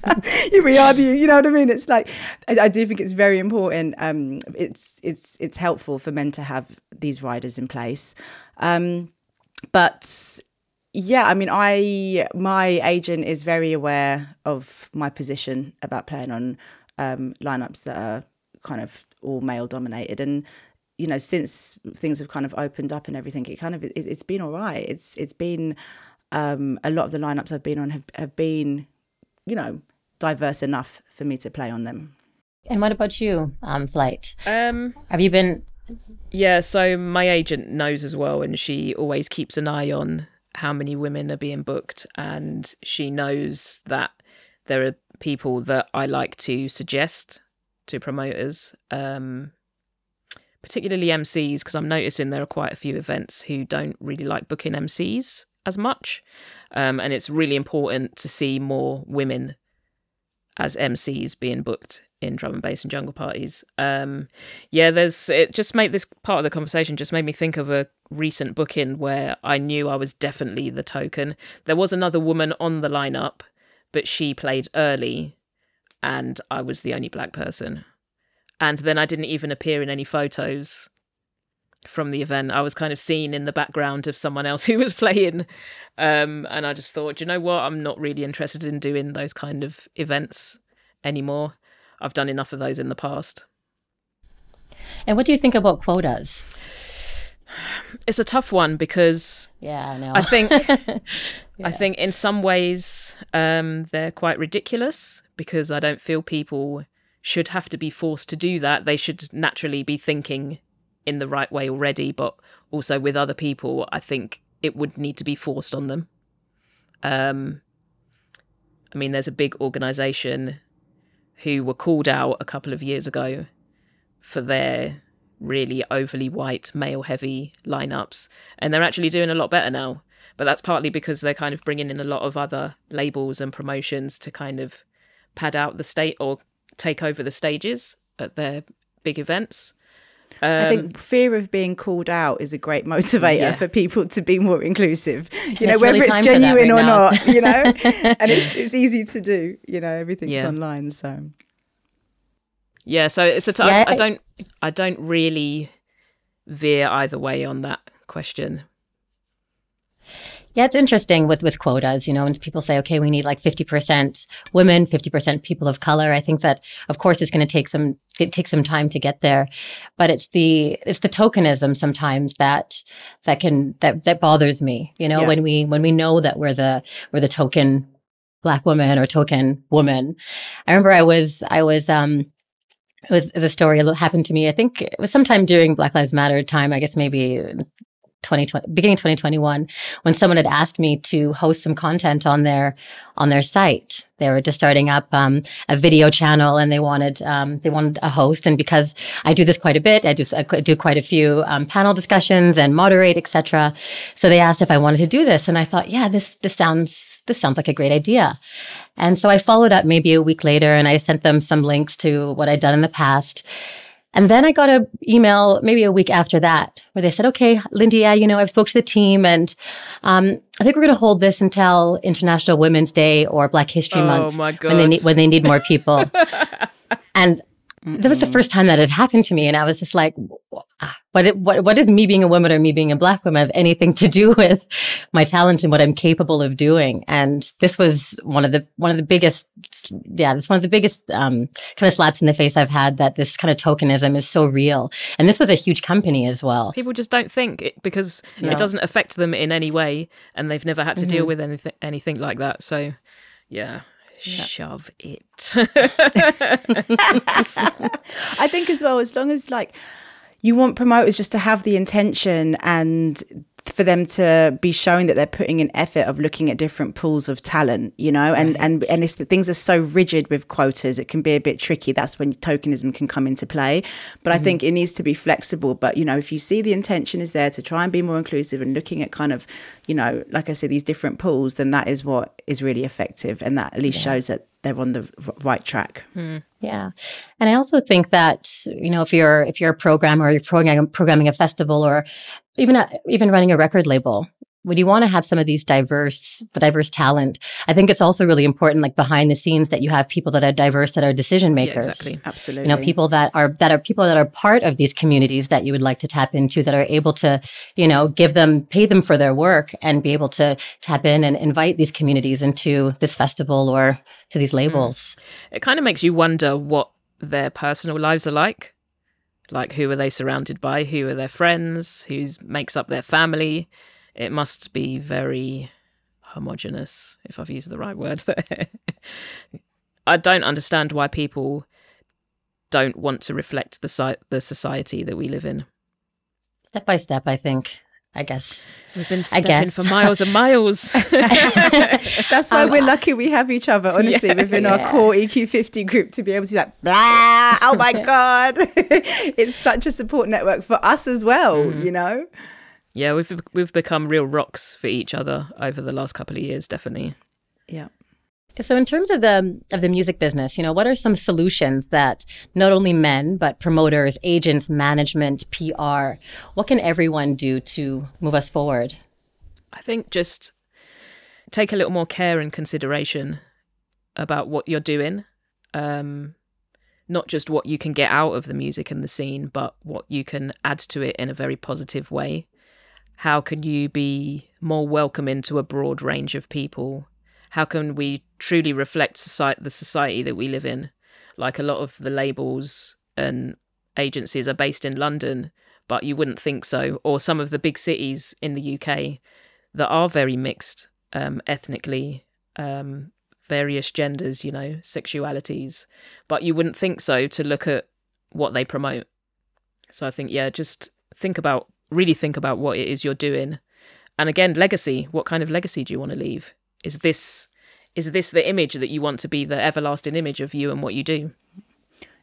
we are the, you know what I mean? It's like I, I do think it's very important. Um, it's it's it's helpful for men to have these riders in place, um, but yeah, I mean, I my agent is very aware of my position about playing on um, lineups that are kind of all male dominated. And you know since things have kind of opened up and everything it kind of it, has been all right. It's it's been um, a lot of the lineups I've been on have, have been you know diverse enough for me to play on them. And what about you um flight? Um have you been? yeah so my agent knows as well and she always keeps an eye on how many women are being booked and she knows that there are people that I like to suggest to promoters, um, particularly MCs, because I'm noticing there are quite a few events who don't really like booking MCs as much. Um, and it's really important to see more women as MCs being booked in drum and bass and jungle parties. Um, yeah, there's it just made this part of the conversation just made me think of a recent booking where I knew I was definitely the token. There was another woman on the lineup but she played early and I was the only black person. And then I didn't even appear in any photos from the event. I was kind of seen in the background of someone else who was playing. Um, and I just thought, you know what? I'm not really interested in doing those kind of events anymore. I've done enough of those in the past. And what do you think about quotas? It's a tough one because yeah, I know. I think yeah. I think in some ways um, they're quite ridiculous because I don't feel people should have to be forced to do that. They should naturally be thinking in the right way already, but also with other people, I think it would need to be forced on them. Um, I mean, there's a big organization who were called out a couple of years ago for their really overly white, male heavy lineups, and they're actually doing a lot better now. But that's partly because they're kind of bringing in a lot of other labels and promotions to kind of pad out the state or take over the stages at their big events. Um, I think fear of being called out is a great motivator yeah. for people to be more inclusive. You know, whether really it's genuine right or now. not, you know, and it's it's easy to do. You know, everything's yeah. online, so yeah. So it's a. T- yeah, I, I don't. I don't really veer either way on that question. Yeah, it's interesting with with quotas, you know, when people say, okay, we need like 50% women, 50% people of color. I think that of course it's going to take some it takes some time to get there. But it's the it's the tokenism sometimes that that can that that bothers me, you know, yeah. when we when we know that we're the we're the token black woman or token woman. I remember I was I was um it was, it was a story that happened to me. I think it was sometime during Black Lives Matter time. I guess maybe 2020 beginning 2021 when someone had asked me to host some content on their on their site they were just starting up um, a video channel and they wanted um, they wanted a host and because i do this quite a bit i do, I do quite a few um, panel discussions and moderate etc so they asked if i wanted to do this and i thought yeah this this sounds this sounds like a great idea and so i followed up maybe a week later and i sent them some links to what i'd done in the past and then I got an email maybe a week after that where they said, okay, Lindy, yeah, you know, I've spoke to the team and um, I think we're going to hold this until International Women's Day or Black History oh, Month when they, need, when they need more people. and Mm-mm. that was the first time that had happened to me. And I was just like, what, it, what, what does me being a woman or me being a black woman have anything to do with my talent and what I'm capable of doing? And this was one of the, one of the biggest, yeah, this one of the biggest, um, kind of slaps in the face I've had that this kind of tokenism is so real. And this was a huge company as well. People just don't think it because no. it doesn't affect them in any way and they've never had to mm-hmm. deal with anything, anything like that. So yeah, shove it. I think as well, as long as like you want promoters just to have the intention and for them to be showing that they're putting an effort of looking at different pools of talent, you know, and right. and and if the things are so rigid with quotas, it can be a bit tricky. That's when tokenism can come into play. But mm-hmm. I think it needs to be flexible. But you know, if you see the intention is there to try and be more inclusive and looking at kind of, you know, like I said, these different pools, then that is what is really effective, and that at least yeah. shows that they're on the right track. Mm. Yeah, and I also think that you know if you're if you're a programmer or you're programming programming a festival or even a, even running a record label, would you want to have some of these diverse diverse talent i think it's also really important like behind the scenes that you have people that are diverse that are decision makers. yeah, exactly. Absolutely. You know people that are that are people that are part of these communities that you would like to tap into that are able to you know give them pay them for their work and be able to tap in and invite these communities into this festival or to these hmm. labels. Mm. it kind of makes you wonder what their personal lives are like. Like who are they surrounded by? Who are their friends? Who makes up their family it must be very homogenous if i've used the right word there i don't understand why people don't want to reflect the si- the society that we live in step by step i think I guess we've been stepping for miles and miles. That's why um, we're lucky we have each other. Honestly, yeah, within yeah. our core EQ50 group, to be able to be like, Blah! oh my god, it's such a support network for us as well. Mm. You know. Yeah, we've we've become real rocks for each other over the last couple of years, definitely. Yeah. So in terms of the of the music business, you know, what are some solutions that not only men but promoters, agents, management, PR, what can everyone do to move us forward? I think just take a little more care and consideration about what you're doing. um, not just what you can get out of the music and the scene, but what you can add to it in a very positive way. How can you be more welcoming to a broad range of people? How can we truly reflect society, the society that we live in? Like a lot of the labels and agencies are based in London, but you wouldn't think so. Or some of the big cities in the UK that are very mixed um, ethnically, um, various genders, you know, sexualities, but you wouldn't think so to look at what they promote. So I think, yeah, just think about, really think about what it is you're doing. And again, legacy. What kind of legacy do you want to leave? Is this is this the image that you want to be the everlasting image of you and what you do?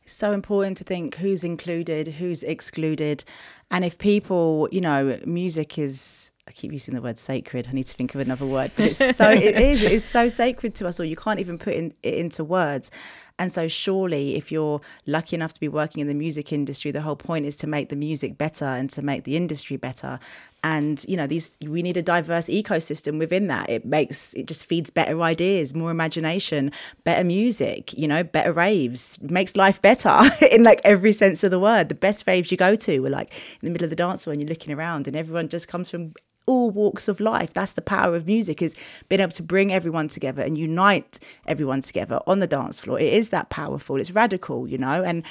It's so important to think who's included, who's excluded. And if people, you know, music is I keep using the word sacred. I need to think of another word, but it's so it is. It's so sacred to us, or you can't even put in, it into words. And so, surely, if you're lucky enough to be working in the music industry, the whole point is to make the music better and to make the industry better. And you know, these we need a diverse ecosystem within that. It makes it just feeds better ideas, more imagination, better music. You know, better raves makes life better in like every sense of the word. The best raves you go to are like in the middle of the dance floor and you're looking around, and everyone just comes from all walks of life. That's the power of music is being able to bring everyone together and unite everyone together on the dance floor. It is that powerful. It's radical, you know, and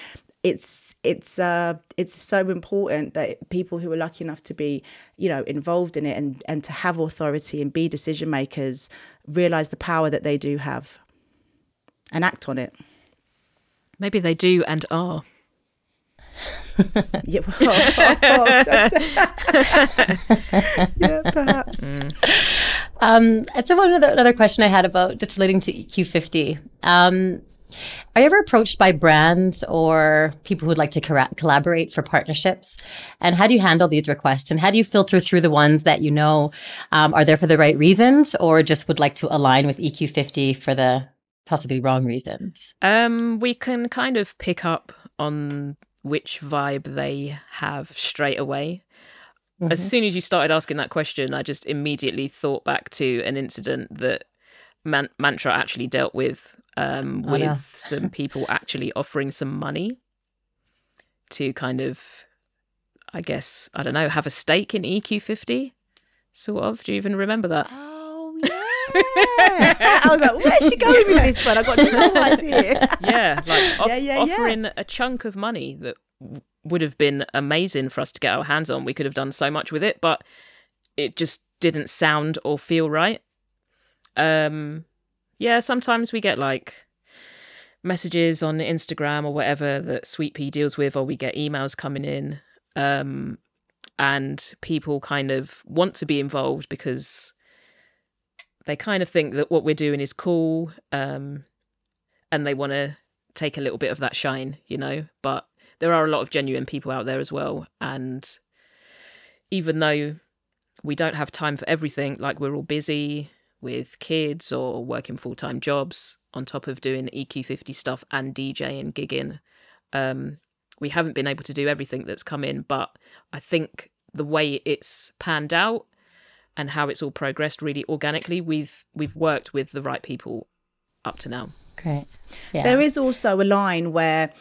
it's it's uh it's so important that people who are lucky enough to be you know involved in it and and to have authority and be decision makers realize the power that they do have and act on it maybe they do and are yeah, well, yeah, perhaps. Mm. Um, so one other, another question I had about just relating to EQ50. Um, are you ever approached by brands or people who'd like to co- collaborate for partnerships? And how do you handle these requests? And how do you filter through the ones that you know um, are there for the right reasons or just would like to align with EQ50 for the possibly wrong reasons? Um, we can kind of pick up on which vibe they have straight away. Mm-hmm. As soon as you started asking that question, I just immediately thought back to an incident that Man- Mantra actually dealt with um, oh, with no. some people actually offering some money to kind of, I guess, I don't know, have a stake in EQ50, sort of. Do you even remember that? Yeah. I was like, where's she going with this one? I got no idea. yeah, like off- yeah, yeah, offering yeah. a chunk of money that would have been amazing for us to get our hands on. We could have done so much with it, but it just didn't sound or feel right. Um, yeah, sometimes we get like messages on Instagram or whatever that Sweet Pea deals with, or we get emails coming in. Um, and people kind of want to be involved because they kind of think that what we're doing is cool um, and they want to take a little bit of that shine, you know. But there are a lot of genuine people out there as well. And even though we don't have time for everything, like we're all busy with kids or working full time jobs on top of doing EQ50 stuff and DJ and gigging, um, we haven't been able to do everything that's come in. But I think the way it's panned out and how it's all progressed really organically, we've we've worked with the right people up to now. Great. Yeah. There is also a line where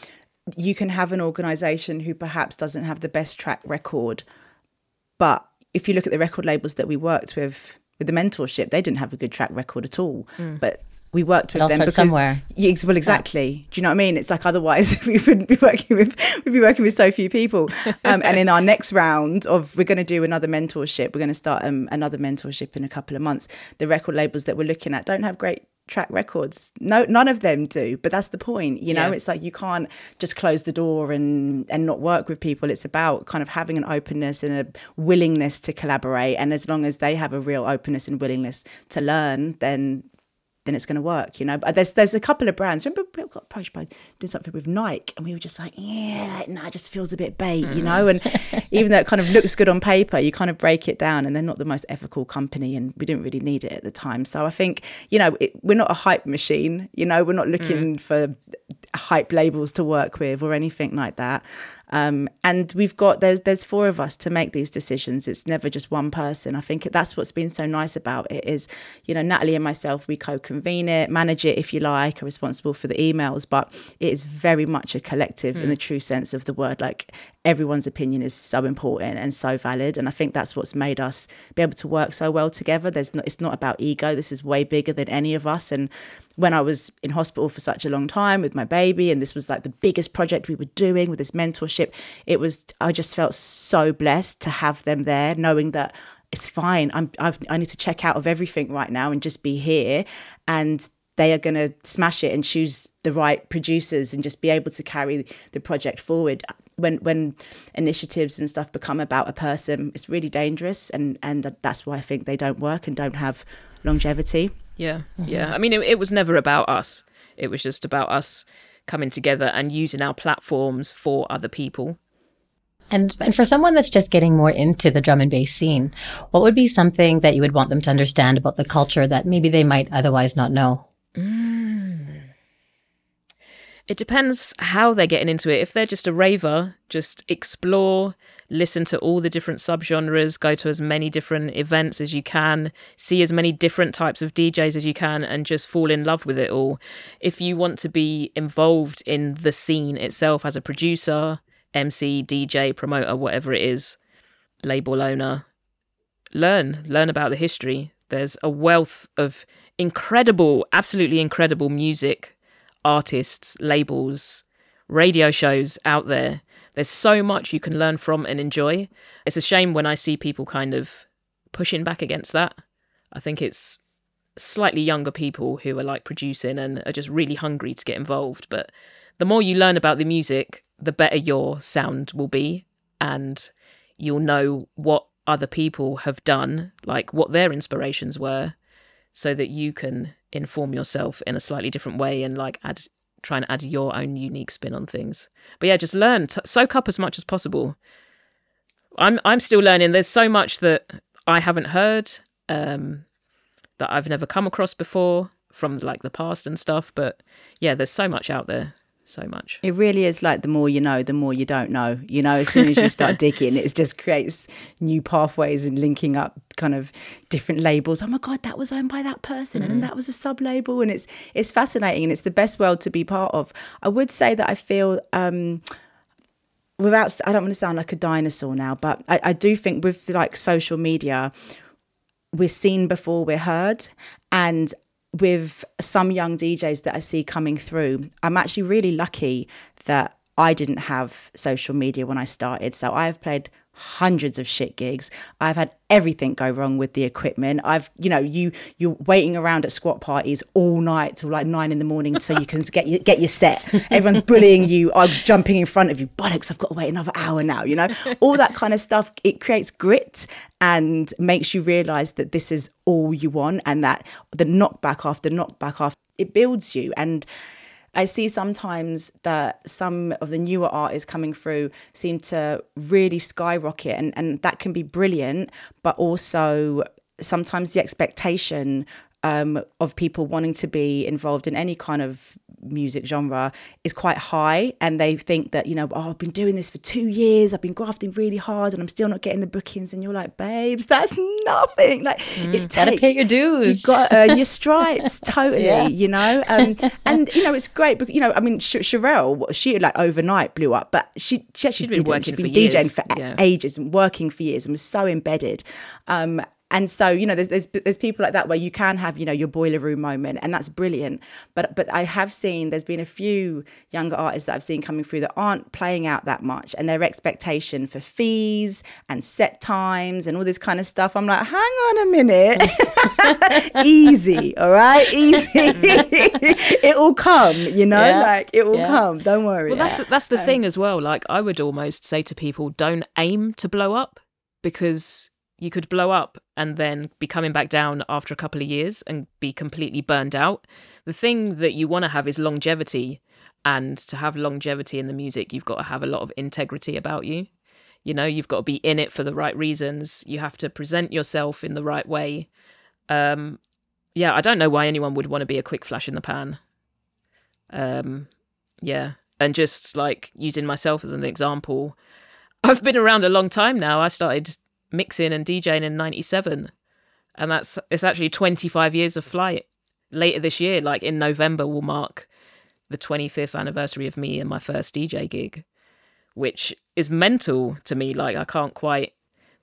you can have an organization who perhaps doesn't have the best track record, but if you look at the record labels that we worked with with the mentorship, they didn't have a good track record at all. Mm. But we worked with them because somewhere. Yeah, well, exactly. Yeah. Do you know what I mean? It's like otherwise we wouldn't be working with we'd be working with so few people. Um, and in our next round of we're going to do another mentorship. We're going to start um, another mentorship in a couple of months. The record labels that we're looking at don't have great track records. No, none of them do. But that's the point. You know, yeah. it's like you can't just close the door and and not work with people. It's about kind of having an openness and a willingness to collaborate. And as long as they have a real openness and willingness to learn, then then it's going to work, you know. But there's there's a couple of brands. Remember, we got approached by doing something with Nike, and we were just like, yeah, no, nah, it just feels a bit bait, mm. you know. And even though it kind of looks good on paper, you kind of break it down, and they're not the most ethical company, and we didn't really need it at the time. So I think, you know, it, we're not a hype machine, you know. We're not looking mm. for hype labels to work with or anything like that. Um, and we've got there's there's four of us to make these decisions. It's never just one person. I think that's what's been so nice about it is, you know, Natalie and myself we co-convene it, manage it if you like, are responsible for the emails, but it is very much a collective mm. in the true sense of the word. Like everyone's opinion is so important and so valid, and I think that's what's made us be able to work so well together. There's not it's not about ego. This is way bigger than any of us, and when I was in hospital for such a long time with my baby, and this was like the biggest project we were doing with this mentorship, it was, I just felt so blessed to have them there, knowing that it's fine. I'm, I've, I need to check out of everything right now and just be here. And they are going to smash it and choose the right producers and just be able to carry the project forward when when initiatives and stuff become about a person it's really dangerous and and that's why i think they don't work and don't have longevity yeah, yeah. I mean, it, it was never about us. It was just about us coming together and using our platforms for other people. And and for someone that's just getting more into the drum and bass scene, what would be something that you would want them to understand about the culture that maybe they might otherwise not know? Mm. It depends how they're getting into it. If they're just a raver, just explore, listen to all the different subgenres, go to as many different events as you can, see as many different types of DJs as you can, and just fall in love with it all. If you want to be involved in the scene itself as a producer, MC, DJ, promoter, whatever it is, label owner, learn, learn about the history. There's a wealth of incredible, absolutely incredible music, artists, labels, radio shows out there there's so much you can learn from and enjoy. It's a shame when I see people kind of pushing back against that. I think it's slightly younger people who are like producing and are just really hungry to get involved. But the more you learn about the music, the better your sound will be. And you'll know what other people have done, like what their inspirations were, so that you can inform yourself in a slightly different way and like add try and add your own unique spin on things. But yeah, just learn, t- soak up as much as possible. I'm I'm still learning. There's so much that I haven't heard, um, that I've never come across before from like the past and stuff. But yeah, there's so much out there so much. It really is like the more you know, the more you don't know. You know, as soon as you start digging, it just creates new pathways and linking up kind of different labels. Oh my god, that was owned by that person, mm-hmm. and that was a sub label, and it's it's fascinating and it's the best world to be part of. I would say that I feel. Um, without i don't want to sound like a dinosaur now but I, I do think with like social media we're seen before we're heard and with some young DJs that I see coming through, I'm actually really lucky that I didn't have social media when I started. So I've played hundreds of shit gigs. I've had everything go wrong with the equipment. I've, you know, you you're waiting around at squat parties all night till like nine in the morning so you can get your get your set. Everyone's bullying you. I'm jumping in front of you. Bollocks! I've got to wait another hour now. You know, all that kind of stuff. It creates grit and makes you realise that this is all you want, and that the knockback after knockback after it builds you and I see sometimes that some of the newer artists coming through seem to really skyrocket, and, and that can be brilliant, but also sometimes the expectation um, of people wanting to be involved in any kind of music genre is quite high and they think that you know oh I've been doing this for 2 years I've been grafting really hard and I'm still not getting the bookings and you're like babes that's nothing like mm, it gotta pay your dues you got to earn your stripes totally yeah. you know um, and you know it's great because you know I mean Sh- Sherelle she like overnight blew up but she she actually she'd been, didn't. she'd been DJing for yeah. ages and working for years and was so embedded um, and so you know there's, there's there's people like that where you can have you know your boiler room moment and that's brilliant. But but i have seen there's been a few younger artists that i've seen coming through that aren't playing out that much and their expectation for fees and set times and all this kind of stuff i'm like hang on a minute. Easy all right? Easy. It will come you know? Yeah. like it will yeah. come. Don't worry. Well that's the, that's the um, thing as well. Like i would almost say to people don't aim to blow up because you could blow up and then be coming back down after a couple of years and be completely burned out. The thing that you want to have is longevity. And to have longevity in the music, you've got to have a lot of integrity about you. You know, you've got to be in it for the right reasons. You have to present yourself in the right way. Um, yeah, I don't know why anyone would want to be a quick flash in the pan. Um, yeah, And just like using myself as an example, I've been around a long time now. I started mixing and DJing in 97 and that's it's actually 25 years of flight later this year like in November will mark the 25th anniversary of me and my first DJ gig which is mental to me. Like I can't quite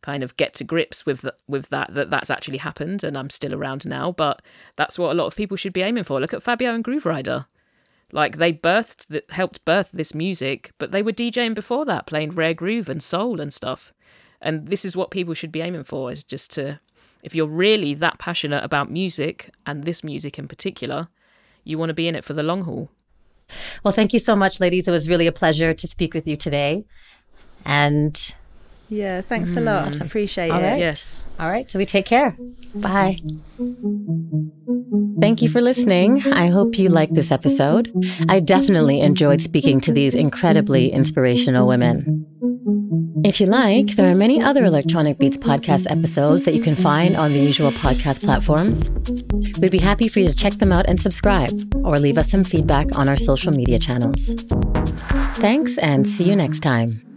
kind of get to grips with the, with that that that's actually happened and I'm still around now. But that's what a lot of people should be aiming for. Look at Fabio and Grooverider like they birthed that helped birth this music but they were DJing before that playing rare groove and soul and stuff and this is what people should be aiming for is just to if you're really that passionate about music and this music in particular you want to be in it for the long haul. Well thank you so much ladies. It was really a pleasure to speak with you today. And yeah thanks mm. a lot i appreciate All it right. yes all right so we take care bye Thank you for listening. I hope you liked this episode. I definitely enjoyed speaking to these incredibly inspirational women. If you like, there are many other Electronic Beats podcast episodes that you can find on the usual podcast platforms. We'd be happy for you to check them out and subscribe, or leave us some feedback on our social media channels. Thanks, and see you next time.